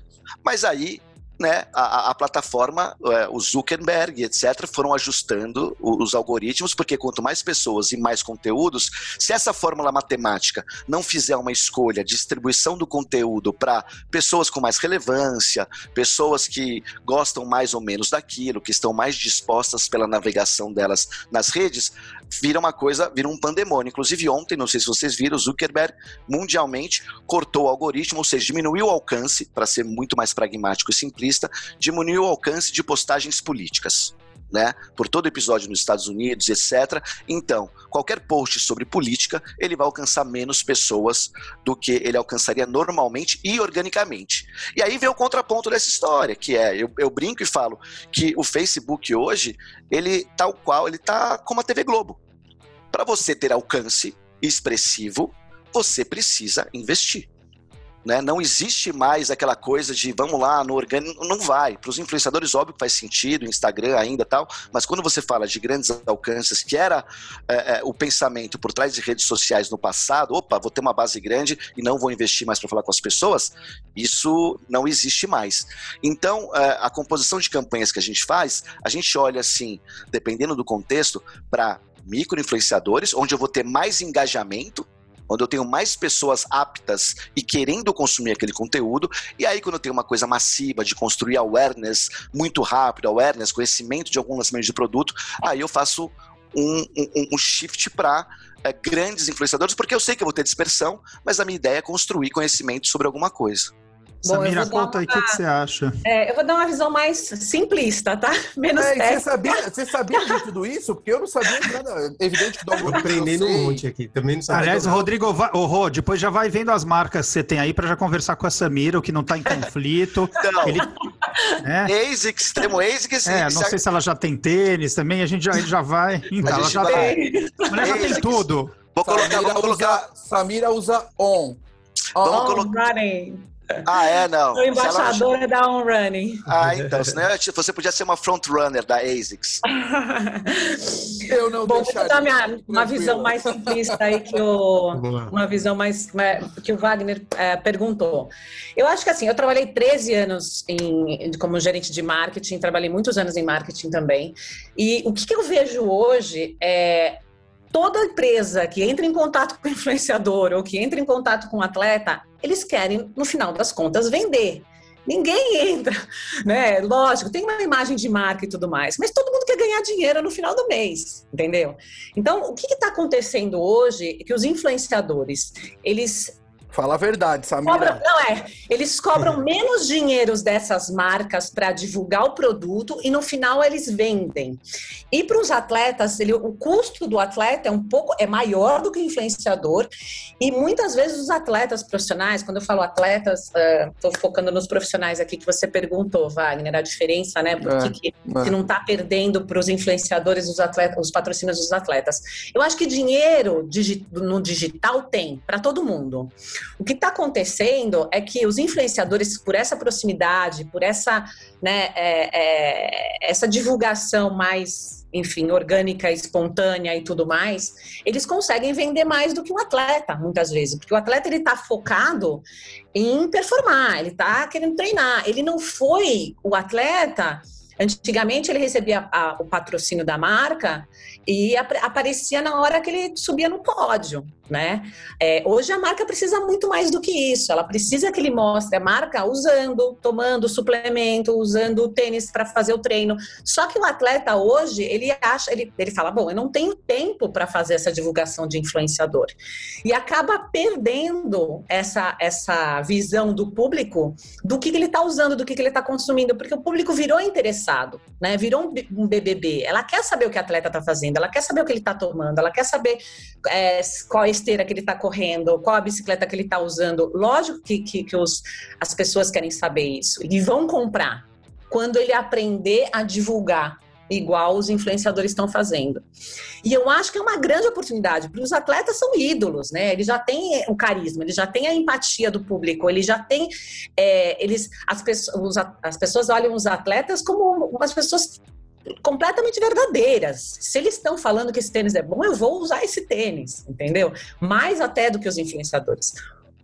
Mas aí, né, a, a- plataforma, é, o Zuckerberg, etc., foram ajustando os algoritmos, porque quanto mais pessoas e mais conteúdos, se essa fórmula matemática não fizer uma escolha, distribuição do conteúdo para pessoas com mais relevância, pessoas que gostam mais ou menos daquilo, que estão mais dispostas pela navegação delas nas redes, vira uma coisa, vira um pandemônio. Inclusive ontem, não sei se vocês viram, Zuckerberg mundialmente cortou o algoritmo, ou seja, diminuiu o alcance, para ser muito mais pragmático e simplista, diminuiu o alcance de postagens políticas. né, por todo episódio nos Estados Unidos, etc. Então, qualquer post sobre política, ele vai alcançar menos pessoas do que ele alcançaria normalmente e organicamente. E aí vem o contraponto dessa história, que é, eu, eu brinco e falo que o Facebook hoje, ele tal qual, ele tá como a TV Globo. Para você ter alcance expressivo, você precisa investir. Né? Não existe mais aquela coisa de vamos lá no orgânico, não vai. Para os influenciadores, óbvio que faz sentido, Instagram ainda tal, mas quando você fala de grandes alcances, que era é, é, o pensamento por trás de redes sociais no passado, opa, vou ter uma base grande e não vou investir mais para falar com as pessoas, isso não existe mais. Então, é, a composição de campanhas que a gente faz, a gente olha assim, dependendo do contexto, para micro-influenciadores, onde eu vou ter mais engajamento, onde eu tenho mais pessoas aptas e querendo consumir aquele conteúdo. E aí, quando eu tenho uma coisa massiva de construir awareness muito rápido, awareness, conhecimento de algum lançamento de produto, aí eu faço um, um, um shift para é, grandes influenciadores, porque eu sei que eu vou ter dispersão, mas a minha ideia é construir conhecimento sobre alguma coisa. Bom, Samira, conta aí o que, que, você acha. É, eu vou dar uma visão mais simplista, tá? Menos é, Você sabia, você sabia de tudo isso? Porque eu não sabia nada. É evidente que dá um aprendendo um monte aqui. Também não sabia. Aliás, o Rodrigo, vai, o Rô, depois já vai vendo as marcas que você tem aí para já conversar com a Samira, o que não está em conflito. Não. Ele, né? ASICS, temos ASICS. É, não sei se ela já tem tênis também, a gente já, já vai. Então, ela já, vai. tem. Ela já tem tudo. Vou colocar, Samira, vamos colocar... Usa, Samira usa on. On, vamos colocar. Ah, é? Não. Sou embaixadora da On Running. Ah, então. Senão você podia ser uma frontrunner da ASICS. eu não Bom, vou dar minha, uma visão mais simplista aí que o, uma visão mais que o Wagner é, perguntou. Eu acho que assim, eu trabalhei 13 anos em, como gerente de marketing, trabalhei muitos anos em marketing também. E o que, que eu vejo hoje é toda empresa que entra em contato com o influenciador ou que entra em contato com o atleta, eles querem, no final das contas, vender. Ninguém entra, né? Lógico, tem uma imagem de marca e tudo mais, mas todo mundo quer ganhar dinheiro no final do mês, entendeu? Então, o que está acontecendo hoje é que os influenciadores, eles Fala a verdade, Samira. Cobram, não é. Eles cobram menos dinheiro dessas marcas para divulgar o produto e no final eles vendem. E para os atletas, ele, o custo do atleta é um pouco é maior do que o influenciador. E muitas vezes os atletas profissionais, quando eu falo atletas, estou uh, focando nos profissionais aqui que você perguntou, Wagner, a diferença, né? Por é, que, é. que não está perdendo para os influenciadores, os atletas, os patrocínios dos atletas? Eu acho que dinheiro no digital tem para todo mundo. O que está acontecendo é que os influenciadores, por essa proximidade, por essa, né, é, é, essa divulgação mais, enfim, orgânica, espontânea e tudo mais, eles conseguem vender mais do que um atleta, muitas vezes, porque o atleta ele está focado em performar, ele está querendo treinar, ele não foi o atleta. Antigamente ele recebia a, o patrocínio da marca e ap aparecia na hora que ele subia no pódio, né? É, hoje a marca precisa muito mais do que isso. Ela precisa que ele mostre a marca usando, tomando suplemento, usando tênis para fazer o treino. Só que o atleta hoje ele acha, ele, ele fala, bom, eu não tenho tempo para fazer essa divulgação de influenciador e acaba perdendo essa essa visão do público do que, que ele está usando, do que, que ele está consumindo, porque o público virou interessado, né? Virou um, um BBB. Ela quer saber o que o atleta está fazendo ela quer saber o que ele está tomando, ela quer saber é, qual esteira que ele está correndo, qual a bicicleta que ele está usando. Lógico que, que, que os, as pessoas querem saber isso e vão comprar quando ele aprender a divulgar igual os influenciadores estão fazendo. E eu acho que é uma grande oportunidade, porque os atletas são ídolos, né? Eles já têm o carisma, eles já têm a empatia do público, eles já têm. É, eles, as, pessoas, as pessoas olham os atletas como umas pessoas completamente verdadeiras. Se eles estão falando que esse tênis é bom, eu vou usar esse tênis, entendeu? Mais até do que os influenciadores.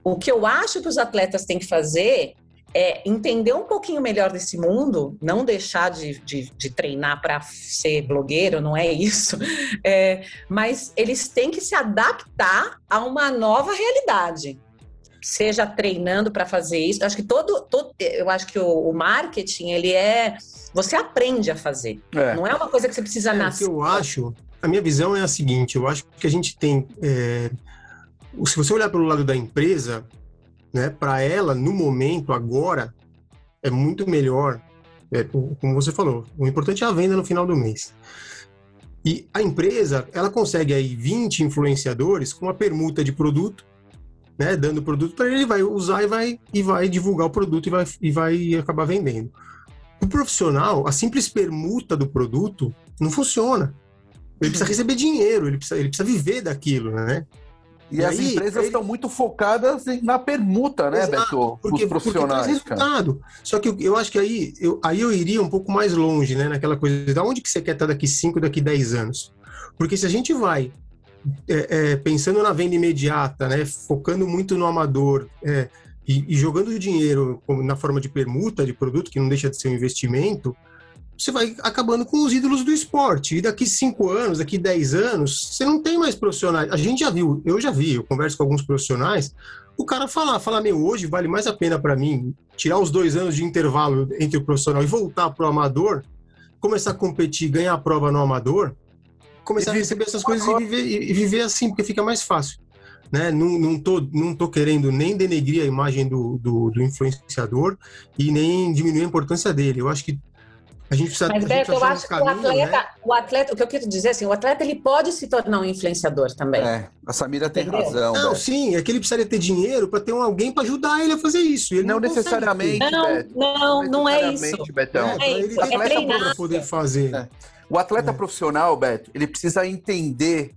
O que eu acho que os atletas têm que fazer é entender um pouquinho melhor desse mundo, não deixar de, de, de treinar para ser blogueiro, não é isso, é, mas eles têm que se adaptar a uma nova realidade seja treinando para fazer isso. Eu acho que todo, todo eu acho que o, o, marketing ele é você aprende a fazer. É. Não é uma coisa que você precisa é, nascer. Eu acho, a minha visão é a seguinte: eu acho que a gente tem, é, se você olhar pelo lado da empresa, né, para ela no momento agora é muito melhor É, como você falou, o importante é a venda no final do mês. E a empresa, ela consegue aí 20 influenciadores com uma permuta de produto, né, dando produto para ele, ele vai usar e vai, e vai divulgar o produto e vai, e vai acabar vendendo. O profissional, a simples permuta do produto não funciona. Ele precisa receber dinheiro, ele precisa, ele precisa viver daquilo, né? E, e as aí, empresas ele... estão muito focadas na permuta, né, Exato, Beto? Porque, Os profissionais. Porque resultado. Só que eu, eu, acho que aí eu, aí eu iria um pouco mais longe, né? Naquela coisa, da onde que você quer estar daqui 5, daqui 10 anos? Porque se a gente vai é, é, pensando na venda imediata, né? Focando muito no amador é, e, e jogando dinheiro na forma de permuta de produto, que não deixa de ser um investimento, você vai acabando com os ídolos do esporte. E daqui cinco anos, daqui dez anos, você não tem mais profissionais. A gente já viu, eu já vi, eu converso com alguns profissionais, o cara falar, falar, meu, hoje vale mais a pena para mim tirar os dois anos de intervalo entre o profissional e voltar pro amador, começar a competir, ganhar a prova no amador, começar a receber essas coisas e viver, e viver assim, porque fica mais fácil. Né? Não, não, tô, não tô querendo nem denegrir a imagem do, do, do influenciador e nem diminuir a importância dele. Eu acho que a gente precisa. Mas, Beto, eu acho caminho, que o atleta, né? o atleta, o que eu quero dizer assim, o atleta ele pode se tornar um influenciador também. É, a Samira tem Entendeu? razão. Não, Beto. sim, é que ele precisaria ter dinheiro para ter um, alguém para ajudar ele a fazer isso. Ele não, não necessariamente. Não, Beto. não, não, é isso. Betão. É, é, isso. Ele tem para poder fazer. É. O atleta é. profissional, Beto, ele precisa entender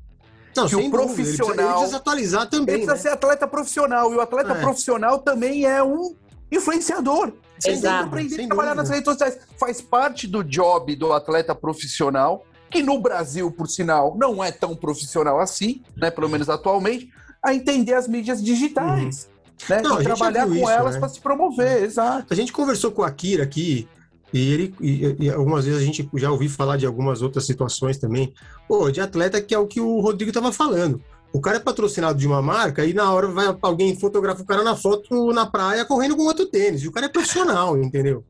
não, que o profissional. Ele precisa, ele precisa atualizar também. Ele precisa né? ser atleta profissional. E o atleta é. profissional também é um influenciador. Você Exato. tem que aprender a trabalhar nas redes sociais. Faz parte do job do atleta profissional, que no Brasil, por sinal, não é tão profissional assim, né? Pelo menos atualmente, a entender as mídias digitais. Uhum. Né? Não, e trabalhar com isso, elas né? para se promover, exato. A gente conversou com a Kira aqui, e ele e, e, algumas vezes a gente já ouviu falar de algumas outras situações também, pô, de atleta que é o que o Rodrigo estava falando. O cara é patrocinado de uma marca e na hora vai alguém fotografa o cara na foto na praia correndo com outro tênis. E o cara é profissional, entendeu?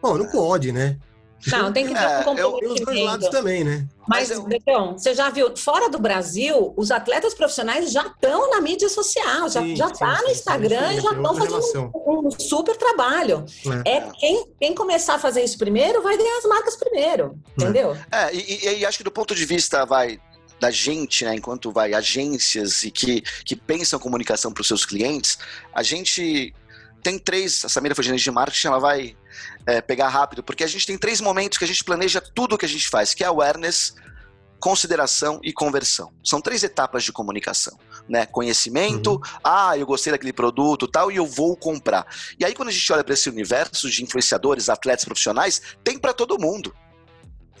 Pô, não pode, né? Não, tem que ter é, um comprometimento. Os dois lados também, né? Mas, Mas eu... você já viu, fora do Brasil, os atletas profissionais já estão na mídia social, já, sim, já sim, tá sim, no Instagram e já estão fazendo um, um, super trabalho. É, é quem, quem, começar a fazer isso primeiro vai ganhar as marcas primeiro, é. entendeu? É, e, e acho que do ponto de vista, vai, da gente, né, enquanto vai agências e que, que pensam comunicação para os seus clientes, a gente tem três. A Samira foi gerente de marketing, ela vai é, pegar rápido, porque a gente tem três momentos que a gente planeja tudo o que a gente faz, que é awareness, consideração e conversão. São três etapas de comunicação, né? Conhecimento, uhum. ah, eu gostei daquele produto, tal, e eu vou comprar. E aí quando a gente olha para esse universo de influenciadores, atletas profissionais, tem para todo mundo.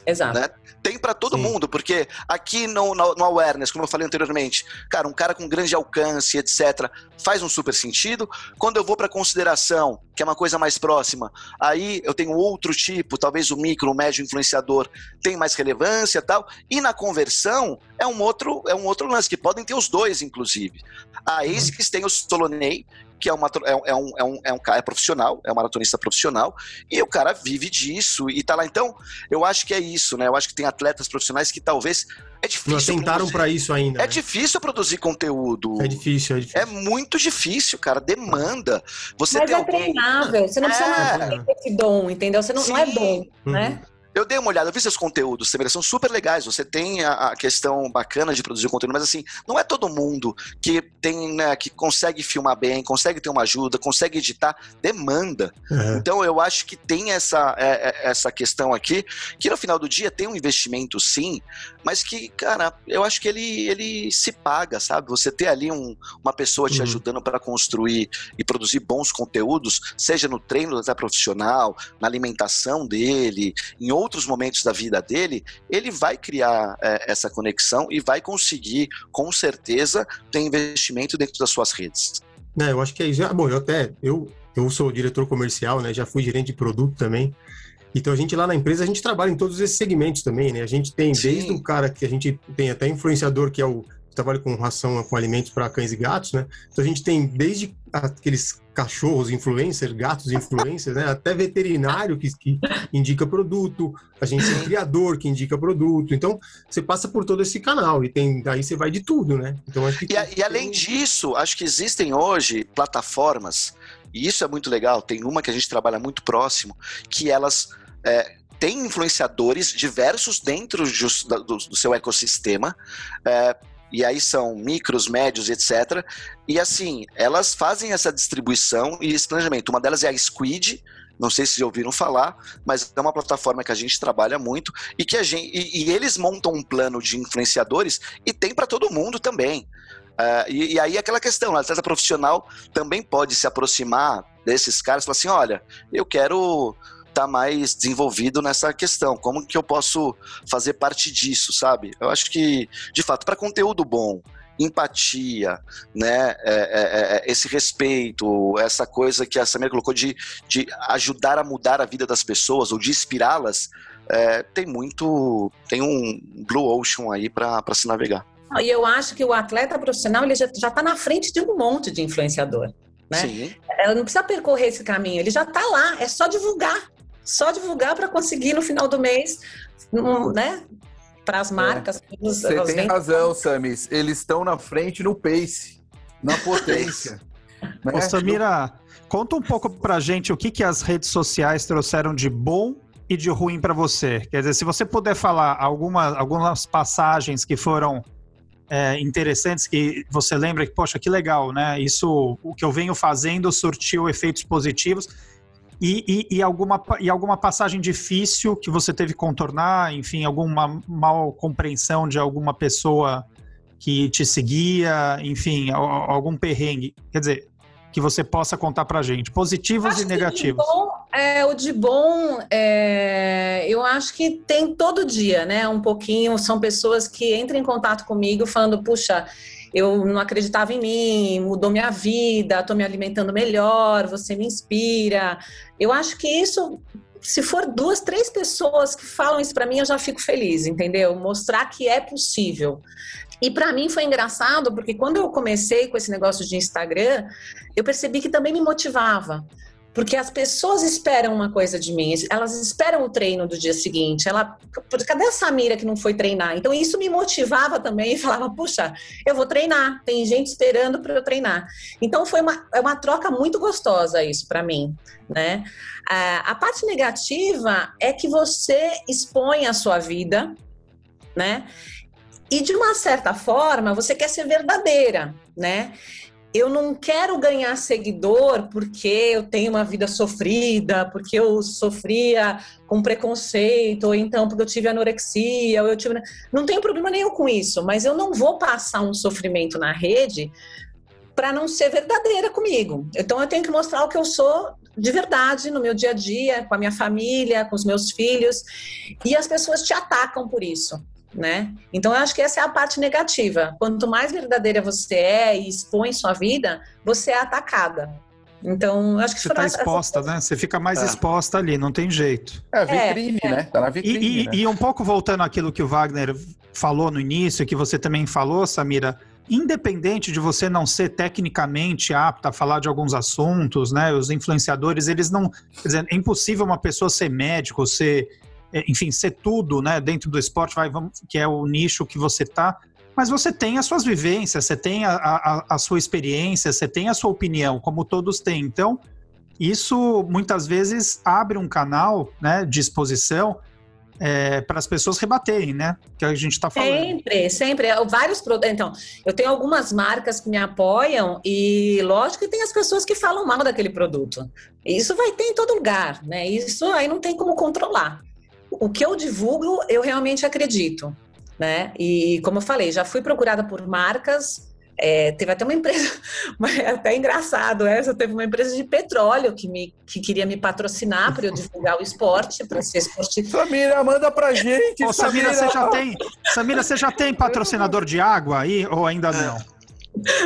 Exato. Né? Tem para todo Sim. mundo, porque aqui no, no, no, awareness, como eu falei anteriormente, cara, um cara com grande alcance, etc., faz um super sentido. Quando eu vou para consideração, que é uma coisa mais próxima, aí eu tenho outro tipo, talvez o micro, o médio influenciador tem mais relevância, tal. E na conversão é um outro é um outro lance que podem ter os dois, inclusive. A uhum. ASICS tem o Solonei, que é, uma, é, é, um, é, um, é um cara é profissional, é um maratonista profissional, e o cara vive disso e tá lá. Então, eu acho que é isso, né? Eu acho que tem atletas profissionais que talvez. É difícil. Não tentaram para isso ainda. É né? difícil produzir conteúdo. É difícil, é difícil. É muito difícil, cara. Demanda. Você Mas é alguém... treinável. Você não é... precisa ter esse dom, entendeu? Você não, não é dom, uhum. né? Eu dei uma olhada, eu vi seus conteúdos, Samira, são super legais. Você tem a, a, questão bacana de produzir conteúdo, mas assim, não é todo mundo que tem, né, que consegue filmar bem, consegue ter uma ajuda, consegue editar, demanda. Uhum. Então eu acho que tem essa, é, é, essa questão aqui, que no final do dia tem um investimento sim, mas que, cara, eu acho que ele, ele se paga, sabe? Você ter ali um, uma pessoa te uhum. ajudando para construir e produzir bons conteúdos, seja no treino da profissional, na alimentação dele, em outros momentos da vida dele, ele vai criar é, essa conexão e vai conseguir, com certeza, ter investimento dentro das suas redes. É, eu acho que é isso. Ah, bom, eu até, eu, eu sou diretor comercial, né, já fui gerente de produto também, então a gente lá na empresa, a gente trabalha em todos esses segmentos também, né? A gente tem Sim. desde o cara que a gente tem até influenciador, que é o trabalho com ração, com alimentos para cães e gatos, né? Então a gente tem desde aqueles cachorros influencers, gatos influencers, né? Até veterinário que, que indica produto, a gente tem criador que indica produto. Então você passa por todo esse canal e tem daí você vai de tudo, né? Então acho que e, e além disso, acho que existem hoje plataformas e isso é muito legal, tem uma que a gente trabalha muito próximo, que elas é, têm influenciadores diversos dentro do, do, do seu ecossistema, é, e aí são micros, médios, etc. E assim, elas fazem essa distribuição e esse planejamento. Uma delas é a Squid, não sei se ouviram falar, mas é uma plataforma que a gente trabalha muito e que a gente e, e eles montam um plano de influenciadores e tem para todo mundo também. Uh, e, e, aí aquela questão, a atleta profissional também pode se aproximar desses caras e falar assim, olha, eu quero tá mais desenvolvido nessa questão, como que eu posso fazer parte disso, sabe? Eu acho que, de fato, para conteúdo bom, empatia, né? É, é, é, esse respeito, essa coisa que a Samira colocou de, de ajudar a mudar a vida das pessoas ou de inspirá-las, é, tem muito, tem um blue ocean aí para se navegar. E eu acho que o atleta profissional ele já está na frente de um monte de influenciador. Né? Sim. Ela não precisa percorrer esse caminho, ele já está lá, é só divulgar. Só divulgar para conseguir no final do mês, né? para as é. marcas. É. Você tem vendas. razão, Samis. Eles estão na frente no pace, na potência. né? Ô, Samira, conta um pouco para gente o que, que as redes sociais trouxeram de bom e de ruim para você. Quer dizer, se você puder falar alguma, algumas passagens que foram é, interessantes que você lembra que, poxa, que legal, né? Isso, o que eu venho fazendo surtiu efeitos positivos e, e, e, alguma, e alguma passagem difícil que você teve que contornar, enfim, alguma mal compreensão de alguma pessoa que te seguia, enfim, algum perrengue. Quer dizer, que você possa contar pra gente, positivos acho e negativos. O de bom, é, o de bom é, eu acho que tem todo dia, né? Um pouquinho, são pessoas que entram em contato comigo falando, puxa, eu não acreditava em mim, mudou minha vida, estou me alimentando melhor, você me inspira. Eu acho que isso, se for duas, três pessoas que falam isso para mim, eu já fico feliz, entendeu? Mostrar que é possível. E para mim foi engraçado, porque quando eu comecei com esse negócio de Instagram, eu percebi que também me motivava. Porque as pessoas esperam uma coisa de mim, elas esperam o treino do dia seguinte. Ela, cadê a Samira que não foi treinar? Então isso me motivava também e falava, puxa, eu vou treinar. Tem gente esperando para eu treinar. Então foi uma, é uma troca muito gostosa isso para mim, né? A, parte negativa é que você expõe a sua vida, né? E de uma certa forma, você quer ser verdadeira, né? eu não quero ganhar seguidor porque eu tenho uma vida sofrida, porque eu sofria com preconceito, ou então porque eu tive anorexia, ou eu tive. Não tenho problema nenhum com isso, mas eu não vou passar um sofrimento na rede para não ser verdadeira comigo. Então eu tenho que mostrar o que eu sou de verdade no meu dia a dia, com a minha família, com os meus filhos, e as pessoas te atacam por isso né? Então eu acho que essa é a parte negativa. Quanto mais verdadeira você é e expõe sua vida, você é atacada. Então, acho que você está exposta, né? Você fica mais é. exposta ali, não tem jeito. É vitrine, é, né? Tá na vitrine. E, e, né? e, um pouco voltando àquilo que o Wagner falou no início, que você também falou, Samira, independente de você não ser tecnicamente apta a falar de alguns assuntos, né? Os influenciadores, eles não. Quer dizer, é impossível uma pessoa ser médico, ser enfim, ser tudo, né, dentro do esporte, vai, que é o nicho que você tá, mas você tem as suas vivências, você tem a, a, a sua experiência, você tem a sua opinião, como todos têm. Então, isso muitas vezes abre um canal né, de exposição é, para as pessoas rebaterem, né? Que a gente está falando. Sempre, sempre. Vários produtos. Então, eu tenho algumas marcas que me apoiam e, lógico, que tem as pessoas que falam mal daquele produto. Isso vai ter em todo lugar, né? Isso aí não tem como controlar o que eu divulgo, eu realmente acredito, né? E como eu falei, já fui procurada por marcas. É, teve até uma empresa, é até engraçado essa, teve uma empresa de petróleo que, me, que queria me patrocinar para eu divulgar o esporte, para ser esportivo. Samira, manda pra gente. Ô, Samira, Samira, você já tem, Samira, você já tem patrocinador de água aí ou ainda não?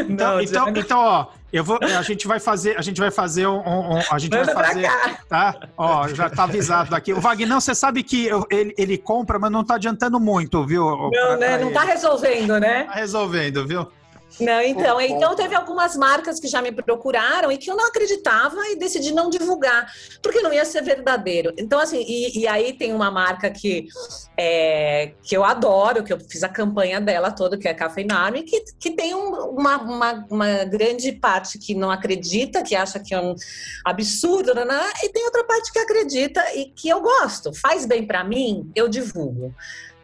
Então, não, então, então, ó, eu vou, a gente vai fazer, a gente vai fazer um, um a gente Manda vai fazer, tá? Ó, já tá avisado aqui. O Wagner, você sabe que eu, ele, ele compra, mas não tá adiantando muito, viu? Não, né? Não tá resolvendo, né? Tá resolvendo, viu? Não, então, então teve algumas marcas que já me procuraram e que eu não acreditava e decidi não divulgar, porque não ia ser verdadeiro. Então, assim, e, e aí tem uma marca que, é, que eu adoro, que eu fiz a campanha dela toda, que é a Café Army, que, que tem um- uma, uma, uma grande parte que não acredita, que acha que é um absurdo, né, né, e tem outra parte que acredita e que eu gosto. Faz bem pra mim, eu divulgo.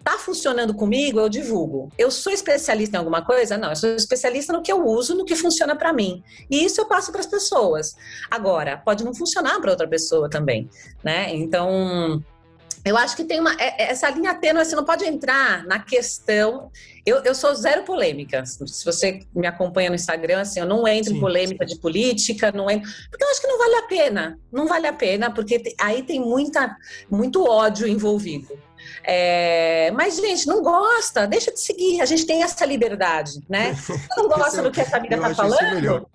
Tá funcionando comigo, eu divulgo. Eu sou especialista em alguma coisa? Não, eu sou especialista no que eu uso, no que funciona pra mim. E isso eu passo para as pessoas. Agora, pode não funcionar para outra pessoa também, né? Então, eu acho que tem uma é- é- essa linha tênue, você não pode entrar na questão. Eu, eu sou zero polêmica. Se você me acompanha no Instagram, assim, eu não entro em Sim, polêmica de política, não entro, porque eu acho que não vale a pena. Não vale a pena, porque aí tem muita, muito ódio envolvido. É, mas, gente, não gosta, deixa de seguir. A gente tem essa liberdade, né? Você não gosta do que a Samira Eu tá falando?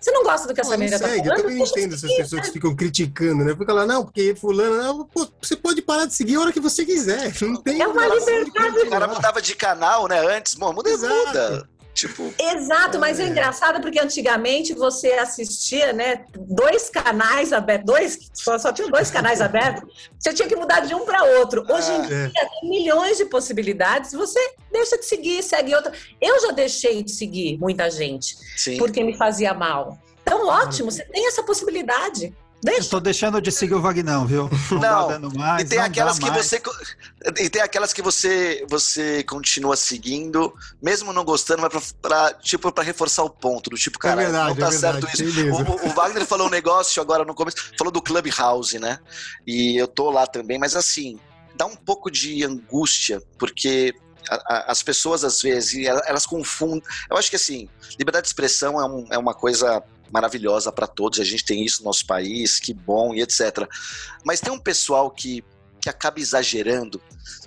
Você não gosta do que a Pô, não Samira tá segue, eu falando? também entendo essas pessoas que ficam criticando, né? Fica lá, não, porque fulano, não, pô, você pode parar de seguir a hora que você quiser. Não tem É uma liberdade. O cara mudava de canal, né? Antes, Bom, muda, Exato. muda. Tipo, Exato, mas é engraçado porque antigamente você assistia, né, dois canais abertos, dois, só, só tinha dois canais abertos, você tinha que mudar de um para outro. Hoje em Ah, dia tem milhões de possibilidades, você deixa de seguir, segue outra. Eu já deixei de seguir muita gente sim. porque me fazia mal. Então, ótimo, você tem essa possibilidade. Eu Deixa. tô deixando de seguir o Vagnão, viu? Não, Não, tá dando mais. E tem aquelas que mais. você e tem aquelas que você você continua seguindo, mesmo não gostando, mas pra, pra, tipo para reforçar o ponto do tipo, cara, é verdade, não tá é verdade, certo isso. O, o- Wagner falou um negócio agora no começo, falou do Clubhouse, né? E eu tô lá também, mas assim, dá um pouco de angústia, porque as pessoas às vezes ela- elas confundem. Eu acho que assim, liberdade de expressão é, um- é uma coisa maravilhosa para todos, a gente tem isso no nosso país, que bom e etc. Mas tem um pessoal que, que acaba exagerando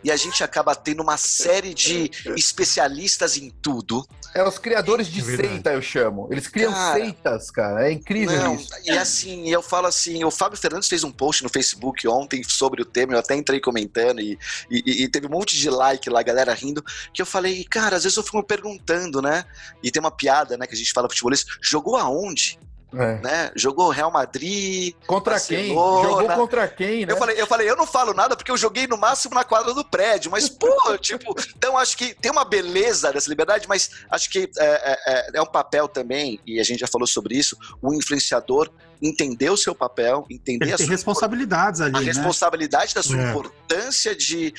e a gente acaba tendo uma série de especialistas em tudo. É os criadores de É seita, eu chamo. Eles criam Cara, seitas, cara. É incrível Não, isso. e assim, eu falo assim, o Fábio Fernandes fez um post no Facebook ontem sobre o tema, eu até entrei comentando e, e- e teve um monte de like lá, galera rindo, que eu falei, cara, às vezes eu fico me perguntando, né? E tem uma piada, né, que a gente fala futebolista, jogou aonde? É. Né? Jogou Real Madrid. Contra quem? Jogou contra quem, né? Eu falei, eu falei, eu não falo nada porque eu joguei no máximo na quadra do prédio, mas, pô, tipo, então acho que tem uma beleza dessa liberdade, mas acho que é, é, é- é um papel também, e a gente já falou sobre isso, o influenciador entender o seu papel, entender Ele a tem sua responsabilidades ali, a né? responsabilidade da sua É. importância de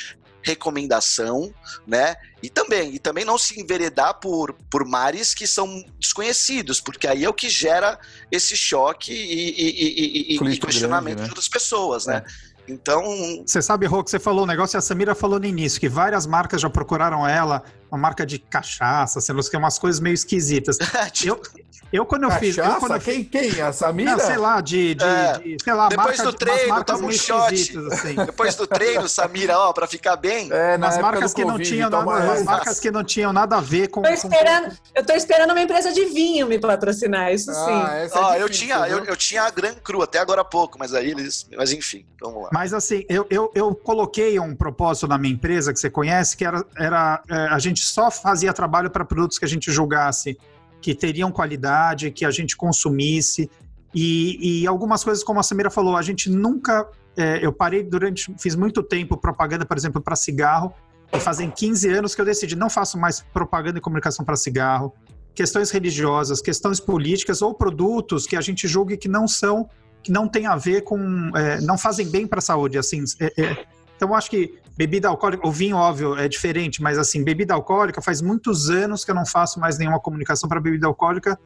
recomendação, né? E também, e também não se enveredar por, por mares que são desconhecidos, porque aí é o que gera esse choque e, e- e- e- e questionamento grande, né? de outras pessoas, né? Então, Você sabe, Rô, que você falou um negócio e a Samira falou no início, que várias marcas já procuraram ela, uma marca de cachaça, sei lá, que é umas coisas meio esquisitas. tipo, Eu, quando eu fiz. Eu, Cachaça? quando eu fiz Quem? Quem? A Samira? não, sei lá, de, de, É. de- sei lá, Depois marca do treino, toma um shot. assim. depois do treino, Samira, ó, pra ficar bem, É, na Umas época marcas que não Covid, tinham toma nada, umas marcas que não tinham nada a ver com. Tô com- esperando, eu tô esperando uma empresa de vinho me patrocinar, isso Ah, sim. essa é ó, eu difícil, tinha, eu, viu? eu tinha a Gran Cru até agora há pouco, mas aí eles, mas enfim, vamos lá. Mas assim, eu, eu, eu coloquei um propósito na minha empresa que você conhece, que era, era é, a gente só fazia trabalho para produtos que a gente julgasse que teriam qualidade, que a gente consumisse. E, e algumas coisas, como a Samira falou, a gente nunca. é, eu parei durante. Fiz muito tempo propaganda, por exemplo, para cigarro. E fazem 15 anos que eu decidi, não faço mais propaganda e comunicação para cigarro. Questões religiosas, questões políticas ou produtos que a gente julgue que não são que não tem a ver com. é, não fazem bem para a saúde. Assim, é, é. Então, eu acho que bebida alcoólica, o vinho, óbvio, é diferente, mas assim, bebida alcoólica, faz muitos anos que eu não faço mais nenhuma comunicação para bebida alcoólica.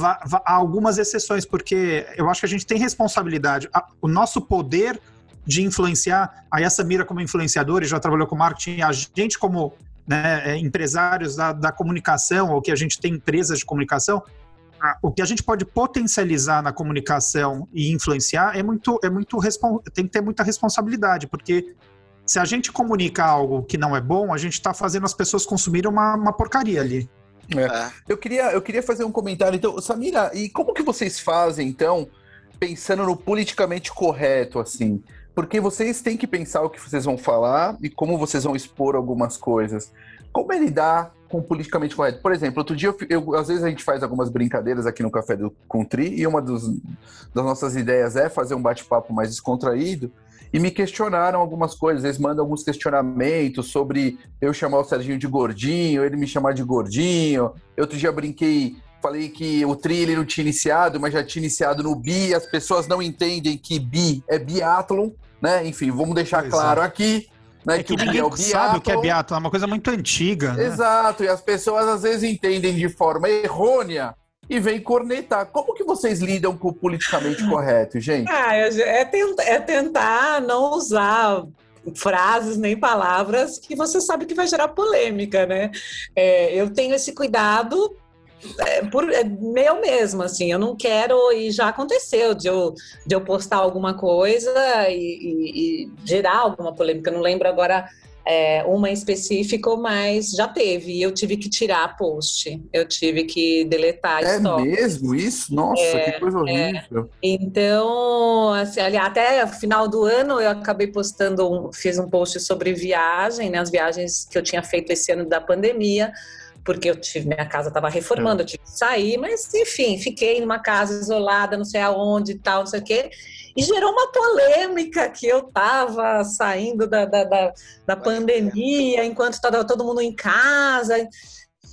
Há algumas exceções, porque eu acho que a gente tem responsabilidade. O nosso poder de influenciar, aí a Samira, como influenciadora, e já trabalhou com marketing, a gente, como né, é, empresários da, da comunicação, ou que a gente tem empresas de comunicação, a- o que a gente pode potencializar na comunicação e influenciar é muito, é muito tem que ter muita responsabilidade, porque se a gente comunica algo que não é bom, a gente está fazendo as pessoas consumirem uma, uma porcaria ali. É. Eu queria, eu queria fazer um comentário. Então, Samira, e como que vocês fazem, então, pensando no politicamente correto, assim? porque vocês têm que pensar o que vocês vão falar e como vocês vão expor algumas coisas. Como é lidar com politicamente correto? Por exemplo, outro dia, eu, eu, às vezes a gente faz algumas brincadeiras aqui no Café do Country e uma dos, das nossas ideias é fazer um bate-papo mais descontraído e me questionaram algumas coisas. Eles mandam alguns questionamentos sobre eu chamar o Serginho de gordinho, ele me chamar de gordinho. Outro dia brinquei, falei que o tri ele não tinha iniciado, mas já tinha iniciado no bi. As pessoas não entendem que bi é biathlon, né? Enfim, vamos deixar Pois claro é. aqui. Né, É que bi ninguém é o sabe o que é biatlo, é uma coisa muito antiga. né? Exato, e as pessoas às vezes entendem de forma errônea e vêm cornetar. Como que vocês lidam com o politicamente correto, gente? Ah, é, tent- é tentar não usar frases nem palavras que você sabe que vai gerar polêmica, né? É, eu tenho esse cuidado é, por é, meu mesmo, assim, eu não quero, e já aconteceu de eu, de eu postar alguma coisa e, e- e gerar alguma polêmica, eu não lembro agora é, uma em específico, mas já teve, e eu tive que tirar a post, eu tive que deletar a É story. mesmo isso? Nossa, que coisa horrível. Então, assim, até o final do ano eu acabei postando, um- fiz um post sobre viagem, né, as viagens que eu tinha feito esse ano da pandemia, porque eu tive minha casa estava reformando, eu tive que sair, mas enfim, fiquei numa casa isolada, não sei aonde e tal, não sei o quê. E gerou uma polêmica que eu estava saindo da, da, da, da pandemia, enquanto estava todo mundo em casa.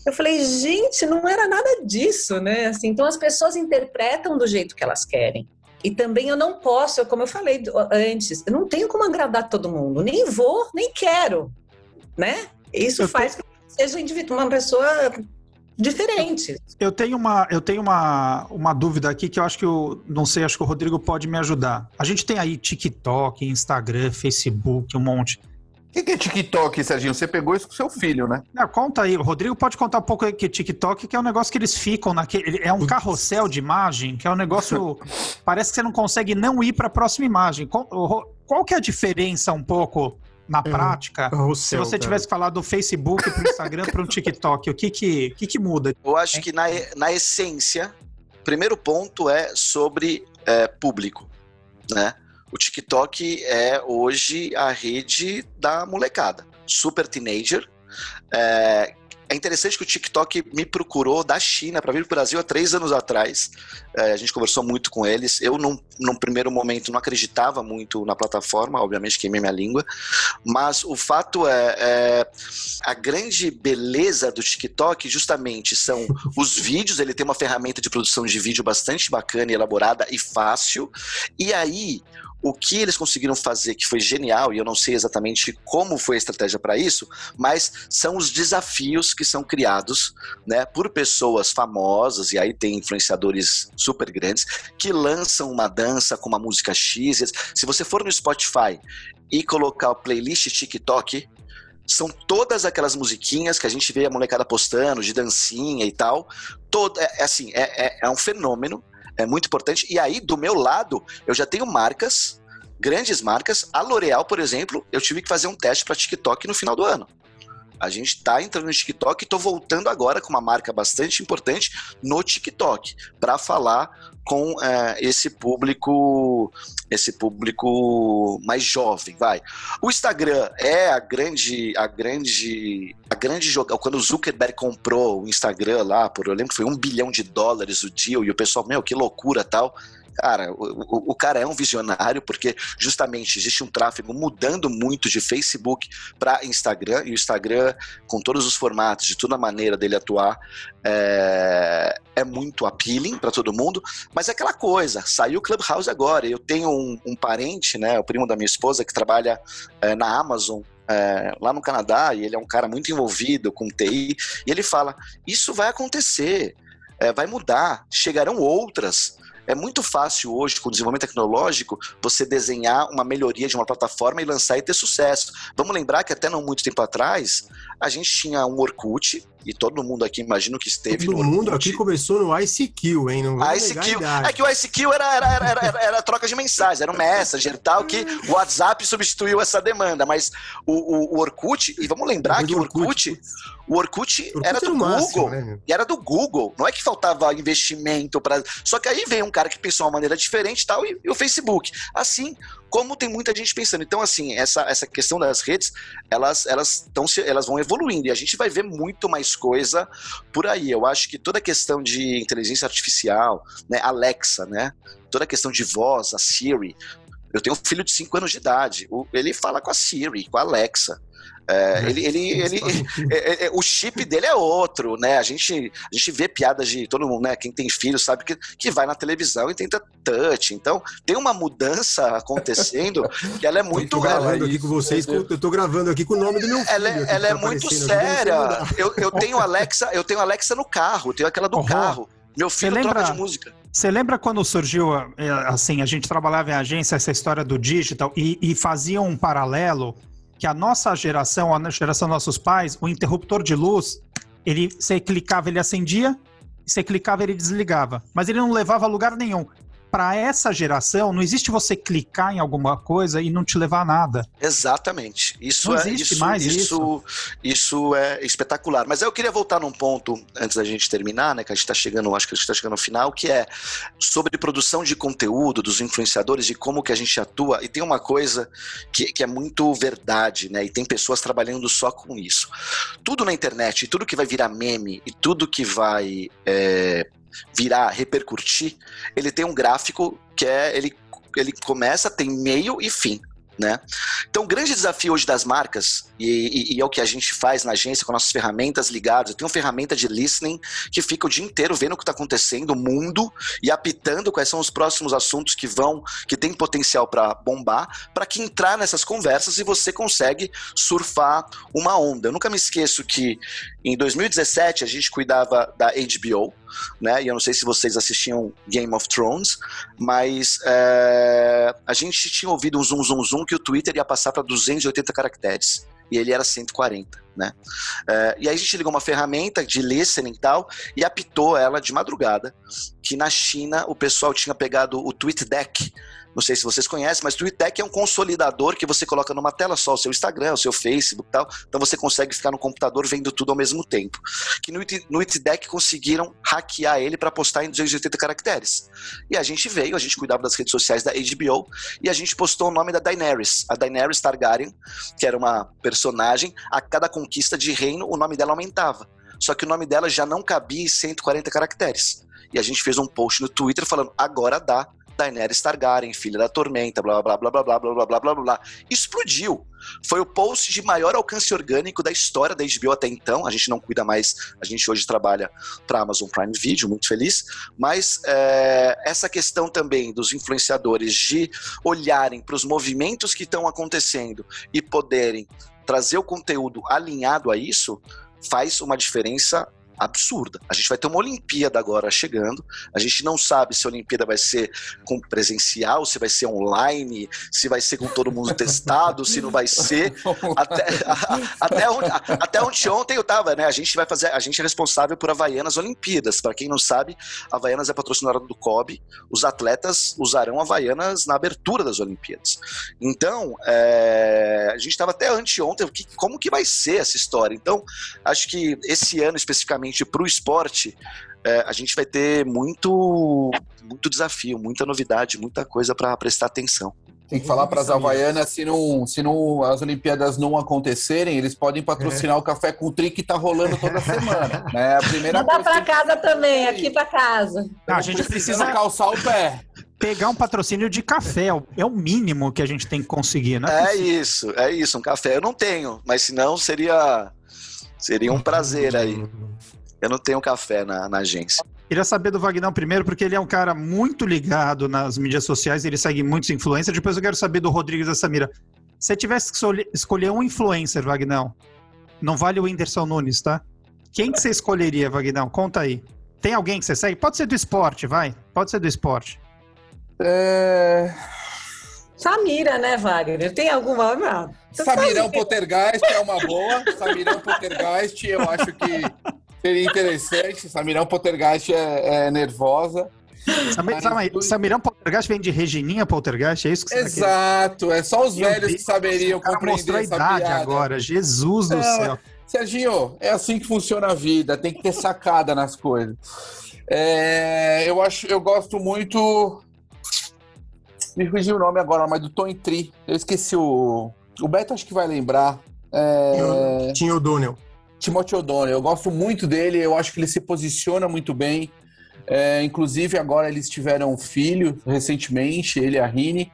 Eu falei, gente, não era nada disso, né? Assim, então as pessoas interpretam do jeito que elas querem. E também eu não posso, como eu falei antes, eu não tenho como agradar todo mundo, nem vou, nem quero, né? Isso faz que eu seja um indivíduo, uma pessoa diferente. Eu tenho uma, eu tenho uma, uma dúvida aqui que eu acho que eu não sei, acho que o Rodrigo pode me ajudar. A gente tem aí TikTok, Instagram, Facebook, um monte. O que, que é TikTok, Serginho? Você pegou isso com seu filho, né? Ah, conta aí, o Rodrigo pode contar um pouco que TikTok, que é um negócio que eles ficam naquele, é um carrossel de imagem, que é um negócio, parece que você não consegue não ir para a próxima imagem. Qual, qual que é a diferença um pouco na prática? Se você cara. tivesse que falar do Facebook para o Instagram para o TikTok, o que que, o que que muda? Eu acho que na, na essência, o primeiro ponto é sobre é, público, né? O TikTok é hoje a rede da molecada, super teenager. É, é interessante que o TikTok me procurou da China para vir para o Brasil há três anos atrás. É, a gente conversou muito com eles. Eu, num, num primeiro momento, não acreditava muito na plataforma, obviamente queimei minha língua. Mas o fato é, é a grande beleza do TikTok justamente são os vídeos, ele tem uma ferramenta de produção de vídeo bastante bacana, elaborada e fácil. E aí, o que eles conseguiram fazer que foi genial, e eu não sei exatamente como foi a estratégia para isso, mas são os desafios que são criados, né, por pessoas famosas e aí tem influenciadores super grandes que lançam uma dança com uma música X. Se você for no Spotify e colocar o playlist TikTok, são todas aquelas musiquinhas que a gente vê a molecada postando, de dancinha e tal. Todo, é, é assim, é, é, é um fenômeno, é muito importante. E aí, do meu lado, eu já tenho marcas, grandes marcas. A L'Oréal, por exemplo, eu tive que fazer um teste para TikTok no final do ano. A gente está entrando no TikTok e estou voltando agora com uma marca bastante importante no TikTok para falar com é, esse público, esse público mais jovem, vai. O Instagram é a grande, a grande, a grande joga. Quando o Zuckerberg comprou o Instagram lá, por eu lembro que foi um bilhão de dólares o deal e o pessoal, meu, que loucura tal. Cara, o, o, cara é um visionário porque justamente existe um tráfego mudando muito de Facebook para Instagram e o Instagram, com todos os formatos, de toda a maneira dele atuar, é, é muito appealing para todo mundo. Mas é aquela coisa, saiu o Clubhouse agora. Eu tenho um, um, parente, né, o primo da minha esposa, que trabalha é, na Amazon. É, lá no Canadá, e ele é um cara muito envolvido com TI, e ele fala: Isso vai acontecer, é, vai mudar, chegarão outras. É muito fácil hoje, com o desenvolvimento tecnológico, você desenhar uma melhoria de uma plataforma e lançar e ter sucesso. Vamos lembrar que até não muito tempo atrás, a gente tinha um Orkut, e todo mundo aqui imagino que esteve todo no mundo aqui começou no ICQ, hein? Não ICQ. É que o ICQ era, era, era, era, era troca de mensagens, era um messenger tal, que o WhatsApp substituiu essa demanda. Mas o, o, o Orkut, e vamos lembrar que o Orkut, o Orkut, Orkut era do Google. Máximo, né? E era do Google. Não é que faltava investimento para. Só que aí veio um cara que pensou uma maneira diferente tal, e, e o Facebook. Assim, como tem muita gente pensando. Então, assim, essa, essa questão das redes, elas, elas, tão, elas vão evoluindo e a gente vai ver muito mais coisa por aí. Eu acho que toda a questão de inteligência artificial, né, Alexa, né, toda a questão de voz, a Siri, eu tenho um filho de 5 anos de idade. Ele fala com a Siri, com a Alexa. É, ele, ele, ele, é, é, o chip dele é outro, né? A gente, a gente vê piadas de todo mundo, né? Quem tem filho sabe que, que vai na televisão e tenta touch. Então, tem uma mudança acontecendo que ela é muito. Eu tô gravando aqui com vocês, com, eu tô gravando aqui com o nome do meu filho. Ela, é, ela é tá muito séria. Eu, eu tenho Alexa, eu tenho Alexa no carro, tenho aquela do oh, carro. Meu filho lembra, troca de música. Você lembra quando surgiu, é, assim, a gente trabalhava em agência, essa história do digital, e, e fazia um paralelo que a nossa geração, a geração dos nossos pais, o interruptor de luz, ele você clicava, ele acendia, você clicava, ele desligava, mas ele não levava a lugar nenhum para essa geração, não existe você clicar em alguma coisa e não te levar a nada. Exatamente. Isso não é isso, mais isso, isso. Isso é espetacular. Mas eu queria voltar num ponto antes da gente terminar, né? Que a gente está chegando, acho que a gente está chegando no final, que é sobre produção de conteúdo dos influenciadores e como que a gente atua. E tem uma coisa que, que é muito verdade, né? E tem pessoas trabalhando só com isso. Tudo na internet, tudo que vai virar meme e tudo que vai é, virar, repercutir, ele tem um gráfico que é ele ele começa, tem meio e fim. Né? Então, o grande desafio hoje das marcas, e, e, e, é o que a gente faz na agência com nossas ferramentas ligadas, eu tenho uma ferramenta de listening que fica o dia inteiro vendo o que está acontecendo, o mundo, e apitando quais são os próximos assuntos que vão, que tem potencial para bombar, para que entrar nessas conversas e você consegue surfar uma onda. Eu nunca me esqueço que em 2017 a gente cuidava da HBO, né? E eu não sei se vocês assistiam Game of Thrones, mas é, a gente tinha ouvido um zoom, zoom, zoom que o Twitter ia passar para 280 caracteres e ele era 140, né? É, e aí a gente ligou uma ferramenta de listening e tal e apitou ela de madrugada que na China o pessoal tinha pegado o TweetDeck, não sei se vocês conhecem, mas o TweetDeck é um consolidador que você coloca numa tela só o seu Instagram, o seu Facebook e tal. Então você consegue ficar no computador vendo tudo ao mesmo tempo. Que no, no conseguiram hackear ele para postar em 280 caracteres. E a gente veio, a gente cuidava das redes sociais da HBO e a gente postou o nome da Daenerys, a Daenerys Targaryen, que era uma personagem, a cada conquista de reino o nome dela aumentava. Só que o nome dela já não cabia em 140 caracteres. E a gente fez um post no Twitter falando: agora dá Daenerys Targaryen, filha da Tormenta, blá blá blá blá blá blá blá blá blá blá. Explodiu. Foi o post de maior alcance orgânico da história da HBO até então. A gente não cuida mais, a gente hoje trabalha para Amazon Prime Video, muito feliz. Mas é, essa questão também dos influenciadores de olharem para os movimentos que estão acontecendo e poderem trazer o conteúdo alinhado a isso faz uma diferença absurda. A gente vai ter uma Olimpíada agora chegando. A gente não sabe se a Olimpíada vai ser com presencial, se vai ser online, se vai ser com todo mundo testado, se não vai ser. Até, a, até, onde, a, até onde ontem eu tava, né? A gente vai fazer, a gente é responsável por Havaianas Olimpíadas. Para quem não sabe, Havaianas é patrocinadora do COB. Os atletas usarão Havaianas na abertura das Olimpíadas. Então, é, a gente estava até anteontem, que, como que vai ser essa história? Então, acho que esse ano especificamente para o esporte, é, a gente vai ter muito, muito desafio, muita novidade, muita coisa para prestar atenção. Tem que falar para as Havaianas, se, não, se não, as Olimpíadas não acontecerem, eles podem patrocinar é. o Café com Tri que está rolando toda semana. Né? A primeira Manda para casa também, aqui para casa. Não, a gente precisa calçar o pé. Pegar um patrocínio de café, é o mínimo que a gente tem que conseguir, né? É isso, é isso, um café eu não tenho, mas senão seria seria um prazer aí. Eu não tenho café na, na agência. Queria saber do Vagnão primeiro, porque ele é um cara muito ligado nas mídias sociais, ele segue muitos influencers. Depois eu quero saber do Rodrigues da Samira. Se você tivesse que escolher um influencer, Vagnão, não vale o Whindersson Nunes, tá? Quem que você escolheria, Vagnão? Conta aí. Tem alguém que você segue? Pode ser do esporte, vai. Pode ser do esporte. É... Samira, né, Wagner? Tem alguma. Não. Samirão Pottergeist é uma boa. Samirão Pottergeist, eu acho que Seria interessante. Samirão Poltergeist é, é nervosa. Samir, Samirão Poltergeist vem de Regininha Poltergeist, é isso que você Exato, tá é só os Meu velhos Deus, que saberiam compreender mostrou a idade piada. agora, Jesus do céu. Serginho, é assim que funciona a vida, tem que ter sacada nas coisas. É, eu acho, eu gosto muito me fugiu o nome agora, mas do Tony Tri. Eu esqueci o. O Beto acho que vai lembrar. É... Tinha o Donnell. Timothy O'Donnell. Eu gosto muito dele, eu acho que ele se posiciona muito bem. É, inclusive, agora eles tiveram um filho recentemente, ele e a Rini,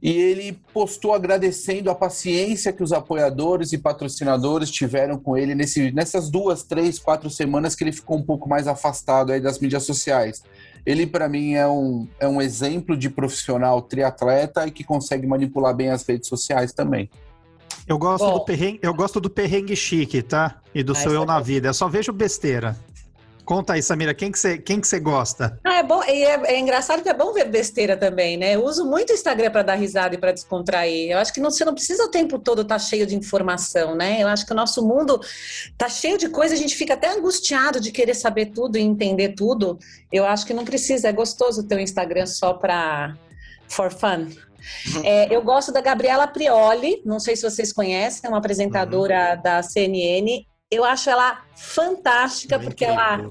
e ele postou agradecendo a paciência que os apoiadores e patrocinadores tiveram com ele nesse, nessas duas, três, quatro semanas que ele ficou um pouco mais afastado aí das mídias sociais. Ele, para mim, é um, é um exemplo de profissional triatleta e que consegue manipular bem as redes sociais também. Eu gosto, do perrengue, eu gosto do perrengue chique, tá? E do Ah, seu eu é na bom. vida. Eu só vejo besteira. Conta aí, Samira, quem que você quem que você gosta? Ah, é bom, e é, é engraçado que é bom ver besteira também, né? Eu uso muito o Instagram para dar risada e para descontrair. Eu acho que não, você não precisa o tempo todo estar cheio de informação, né? Eu acho que o nosso mundo tá cheio de coisa, a gente fica até angustiado de querer saber tudo e entender tudo. Eu acho que não precisa, é gostoso ter o Instagram só para for fun. É, eu gosto da Gabriela Prioli, não sei se vocês conhecem, é uma apresentadora da CNN. Eu acho ela fantástica, porque ela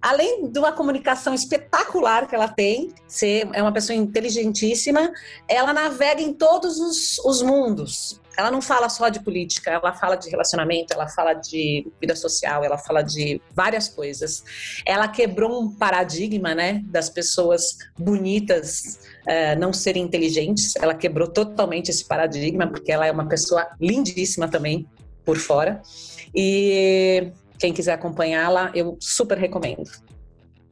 além de uma comunicação espetacular que ela tem, ser é uma pessoa inteligentíssima, ela navega em todos os, os mundos. Ela não fala só de política, ela fala de relacionamento, ela fala de vida social, ela fala de várias coisas. Ela quebrou um paradigma, né, das pessoas bonitas eh, não serem inteligentes. Ela quebrou totalmente esse paradigma, porque ela é uma pessoa lindíssima também por fora. E quem quiser acompanhá-la, eu super recomendo.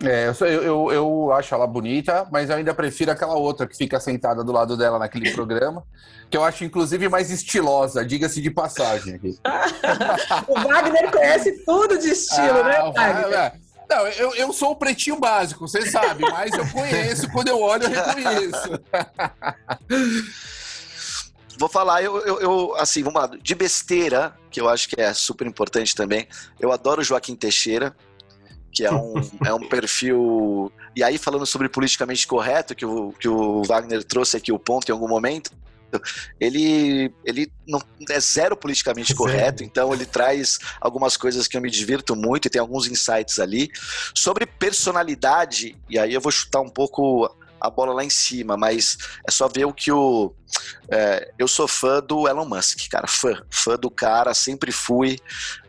É, eu, eu, eu, acho ela bonita, mas eu ainda prefiro aquela outra que fica sentada do lado dela naquele programa, que eu acho inclusive mais estilosa, diga-se de passagem. aqui. O Wagner conhece tudo de estilo, né, Ah, Wagner? Não, eu, eu sou o pretinho básico, você sabe, mas eu conheço, quando eu olho, eu reconheço. Vou falar, eu, eu, eu, assim, vamos lá, de besteira, que eu acho que é super importante também. Eu adoro Joaquim Teixeira, que é um, é um perfil. E aí, falando sobre politicamente correto, que o, que o Wagner trouxe aqui o ponto em algum momento. Ele, ele não é zero politicamente Zero. correto, então ele traz algumas coisas que eu me divirto muito e tem alguns insights ali. Sobre personalidade, e aí eu vou chutar um pouco a bola lá em cima, mas é só ver o que o. é, eu sou fã do Elon Musk, cara. Fã. Fã do cara, sempre fui.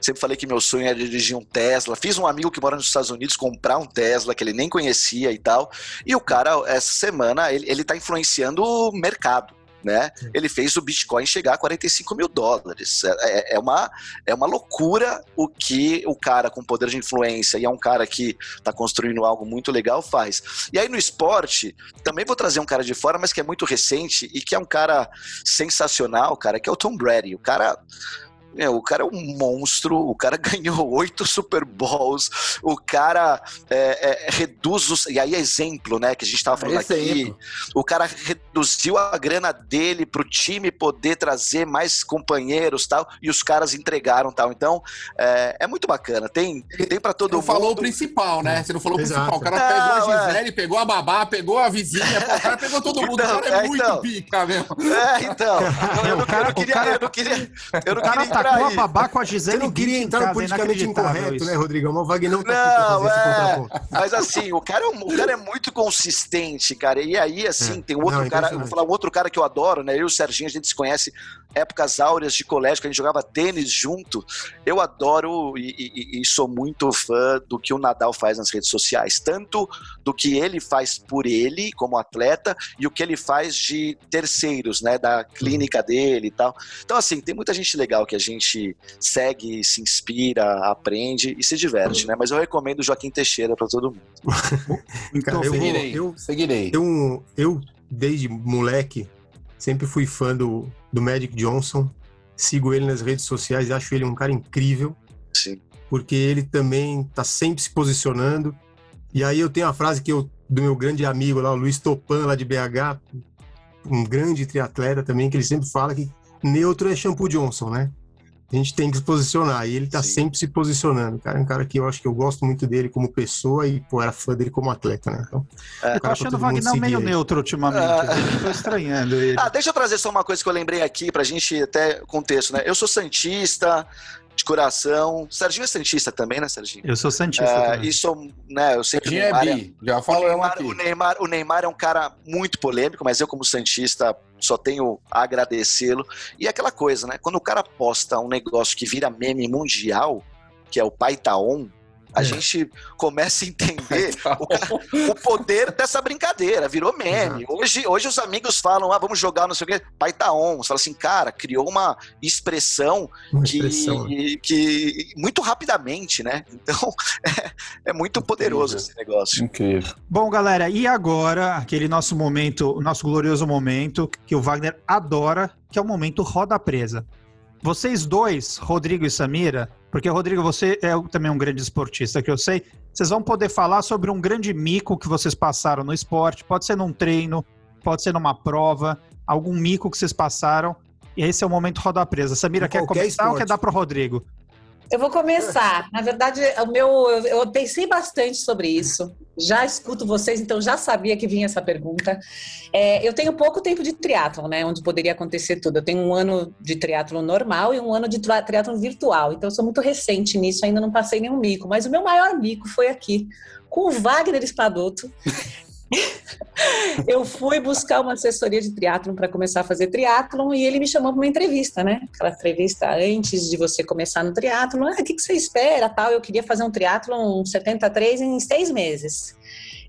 Sempre falei que meu sonho era dirigir um Tesla. Fiz um amigo que mora nos Estados Unidos comprar um Tesla que ele nem conhecia e tal. E o cara, essa semana, ele, ele tá influenciando o mercado. Né? Ele fez o Bitcoin chegar a 45 mil dólares. É, é- é uma, é uma loucura o que o cara com poder de influência e é um cara que está construindo algo muito legal faz. E aí no esporte, também vou trazer um cara de fora, mas que é muito recente e que é um cara sensacional, cara, que é o Tom Brady. O cara. Meu, o cara é um monstro, o cara ganhou oito Super Bowls, o cara é, é, reduz os. E aí, exemplo, né, que a gente estava falando aqui. O cara reduziu a grana dele pro time poder trazer mais companheiros tal, e os caras entregaram tal. Então, é, é muito bacana. Tem, tem para todo Não mundo. falou o principal, né? Você não falou o Exato. principal. O cara Não, pegou a é. Gisele, pegou a babá, pegou a vizinha, pô, o cara pegou todo mundo. Então, o cara é, é, muito então. pica, mesmo. É, então. Eu, eu não, O cara- eu não queria. o cara- eu não queria. Eu não O queria entrar atacou a aí. babá com a Você Gisele não queria entrar no casa, politicamente incorreto, isso. né, Rodrigão? Mas o Wagner não tá Não, fazer esse é. contraponto. Mas assim, o cara, é um- o cara é muito consistente, cara. E aí, assim, É. tem um outro Não, é cara. Eu vou falar um outro cara que eu adoro, né? Eu e o Serginho, a gente se conhece épocas áureas de colégio, que a gente jogava tênis junto. Eu adoro e, e- e sou muito fã do que o Nadal faz nas redes sociais. Tanto do que ele faz por ele, como atleta, e o que ele faz de terceiros, né? Da clínica dele e tal. Então, assim, tem muita gente legal que a gente segue, se inspira, aprende e se diverte, né? Mas eu recomendo o Joaquim Teixeira para todo mundo. Então, Cara, eu vou- Seguirei, eu- seguirei. Eu, eu, desde moleque, sempre fui fã do, do Magic Johnson. Sigo ele nas redes sociais, acho ele um cara incrível, Sim. porque ele também tá sempre se posicionando. E aí eu tenho a frase que eu, do meu grande amigo lá, o Luiz Topan, lá de BH, um grande triatleta também, que ele sempre fala que neutro é shampoo Johnson, né? A gente tem que se posicionar, e ele tá Sim. sempre se posicionando, cara. É um cara que eu acho que eu gosto muito dele como pessoa e, pô, era fã dele como atleta, né? Então, É. Eu tô achando o Wagner meio aí. neutro ultimamente. Ah. Eu tô estranhando ele. Ah, deixa eu trazer só uma coisa que eu lembrei aqui pra gente até contexto, né? Eu sou santista, coração. Serginho é Santista também, né, Serginho? Eu sou Santista É, e sou, né, eu o Serginho é Neymar, é, bi, já o, falamos Neymar, aqui. o, Neymar, o Neymar é um cara muito polêmico, mas eu, como Santista, só tenho a agradecê-lo. E aquela coisa, né? Quando o cara posta um negócio que vira meme mundial, que é o Pai Tá On, a É. gente começa a entender o, cara- o poder dessa brincadeira, virou meme. Hoje, hoje os amigos falam, ah, vamos jogar, não sei o quê, pai tá on. Você fala assim, cara, criou uma expressão Uma que, expressão. que muito rapidamente, né? Então é, é muito poderoso Incrível. esse negócio. Incrível. Bom, galera, e agora aquele nosso momento, o nosso glorioso momento que o Wagner adora, que é o momento roda presa. Vocês dois, Rodrigo e Samira, porque Rodrigo, você é também um grande esportista que eu sei, vocês vão poder falar sobre um grande mico que vocês passaram no esporte, pode ser num treino, pode ser numa prova, algum mico que vocês passaram. E esse é o momento roda presa. Samira, Em quer começar ou esporte. quer dar pro Rodrigo? Eu vou começar. Na verdade, o meu, eu, pensei bastante sobre isso. Já escuto vocês, então já sabia que vinha essa pergunta. É, eu tenho pouco tempo de triatlon, né? Onde poderia acontecer tudo. Eu tenho um ano de triatlon normal e um ano de tri- triatlon virtual. Então eu sou muito recente nisso, ainda não passei nenhum mico. Mas o meu maior mico foi aqui, com o Wagner Espadoto. eu fui buscar uma assessoria de triatlon para começar a fazer triatlon e ele me chamou para uma entrevista, né? Aquela entrevista antes de você começar no triatlon. Ah, o que, que você espera? Tal, eu queria fazer um triatlon 73 em seis meses.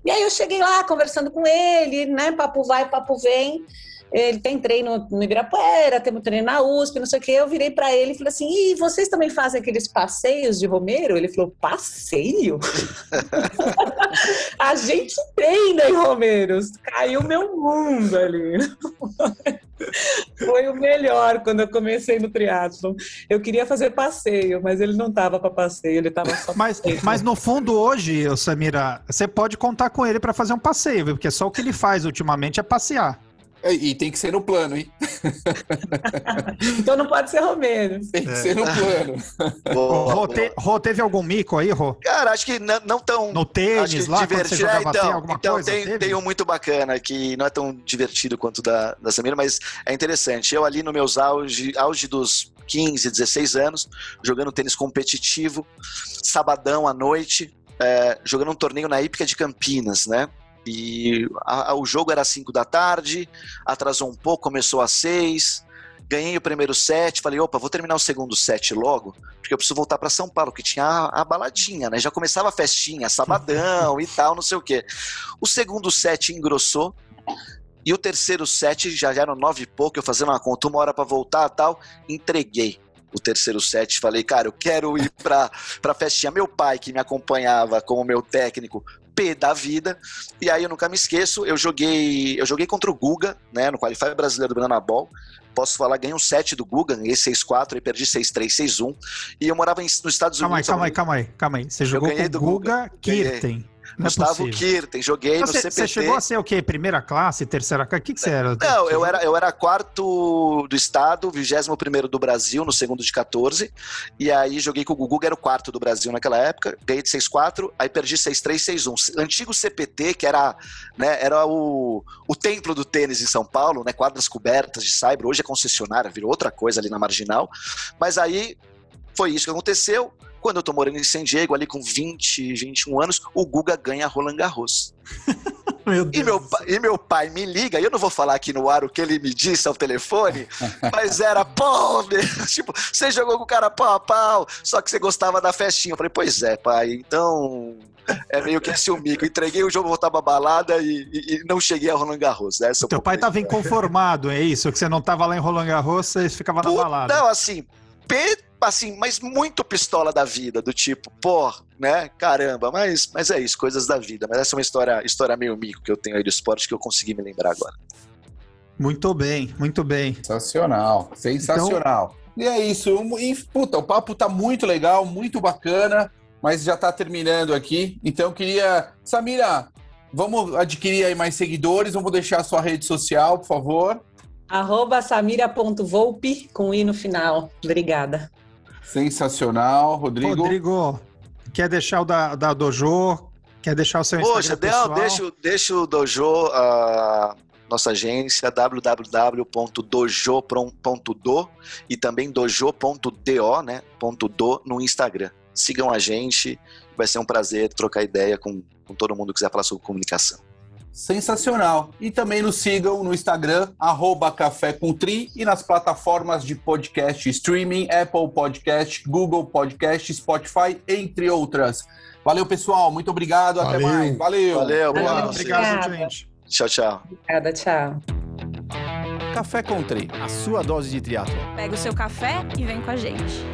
E aí eu cheguei lá conversando com ele, né? Papo vai, papo vem. Ele tem treino no Ibirapuera, temos treino na USP, não sei o quê. Eu virei para ele e falei assim: e vocês também fazem aqueles passeios de Romero? Ele falou: passeio? A gente treina em Romeiros. Caiu meu mundo ali. Foi o melhor quando eu comecei no triatlo. Eu queria fazer passeio, mas ele não tava para passeio, ele tava só Mas, mas no fundo, hoje, Samira, você pode contar com ele para fazer um passeio, porque só o que ele faz ultimamente é passear. E, e tem que ser no plano, hein? Então não pode ser Romero. Tem que ser no plano. Boa, Rô, boa. te- Rô, teve algum mico aí, Rô? Cara, acho que não, não tão. No acho tênis, que lá, quando você divertido. jogava É, então, então coisa? tem, tem um muito bacana que não é tão divertido quanto o da, da Samira, mas é interessante. Eu ali no meus auge, auge dos 15, 16 anos, jogando tênis competitivo, sabadão à noite, é, jogando um torneio na Hípica de Campinas, né? E a- a- o jogo era às 5 da tarde, atrasou um pouco, começou às 6. Ganhei o primeiro set, falei, opa, vou terminar o segundo set logo, porque eu preciso voltar para São Paulo, que tinha a, a baladinha, né? Já começava a festinha, sabadão e tal, não sei o quê. O segundo set engrossou, e o terceiro set já eram nove e pouco, eu fazendo uma conta, uma hora para voltar tal, entreguei o terceiro set, falei, cara, eu quero ir pra, pra festinha. Meu pai, que me acompanhava como meu técnico, P da vida, e aí eu nunca me esqueço, eu joguei, eu joguei contra o Guga, né, no Qualify brasileiro do Banana Ball, posso falar, ganhei um set do Guga, ganhei 6-4, e perdi 6-3, 6-1, e eu morava em- nos Estados Calma aí, Unidos. calma aí, calma aí, calma aí. Você jogou com o do Guga Kirten. Não é Gustavo possível. Kirten, joguei no Você, CPT. você chegou a ser o quê? Primeira classe, terceira classe? O que, que você era? Não, eu era, eu era quarto do estado, 21 primeiro do Brasil, no segundo de 14. E aí joguei com o Gugu, que era o quarto do Brasil naquela época. Ganhei de 6-4, aí perdi 6-3, 6-1. Antigo CPT, que era, né, era o, o templo do tênis em São Paulo, né? Quadras cobertas de cyber. Hoje é concessionária, virou outra coisa ali na marginal. Mas aí foi isso que aconteceu. Quando eu tô morando em San Diego, ali com 20, 21 anos, o Guga ganha Roland Garros. Meu E meu, e meu pai me liga, e eu não vou falar aqui no ar o que ele me disse ao telefone, mas era, pô, tipo, você jogou com o cara pau a pau, só que você gostava da festinha. Eu falei, pois é, pai, então é meio que esse o mico. Entreguei o jogo, voltar pra balada e, e- e não cheguei a Roland Garros. Essa é Teu pai da tava inconformado, é isso? Que você não tava lá em Roland Garros, você ficava na Puta, balada. Não, assim, pe- assim, mas muito pistola da vida, do tipo, pô, né, caramba, mas, mas é isso, coisas da vida. Mas essa é uma história, história meio mico que eu tenho aí do esporte que eu consegui me lembrar agora. Muito bem, muito bem. Sensacional, sensacional. E é isso. E, puta, o papo tá muito legal, muito bacana, mas já tá terminando aqui. Então eu queria. Samira, vamos adquirir aí mais seguidores. Vamos deixar a sua rede social, por favor. Arroba samira.volpe com i no final. Obrigada. Sensacional, Rodrigo. Rodrigo, quer deixar o da, da Dojo? Quer deixar o seu Poxa, Instagram pessoal? deixa, o- deixa o Dojo. ah, nossa agência www.dojo.do e também dojo.do, né? .do no Instagram. Sigam a gente, vai ser um prazer trocar ideia com, com todo mundo que quiser falar sobre comunicação. Sensacional. E também nos sigam no Instagram, arroba Café com Tri, e nas plataformas de podcast streaming, Apple Podcast, Google Podcast, Spotify, entre outras. Valeu, pessoal. Muito obrigado. Até Valeu. mais. Valeu. Valeu, Obrigado, Obrigada. gente. Tchau, tchau. Obrigada, tchau. Café Country, a sua dose de triatlo. Pega o seu café e vem com a gente.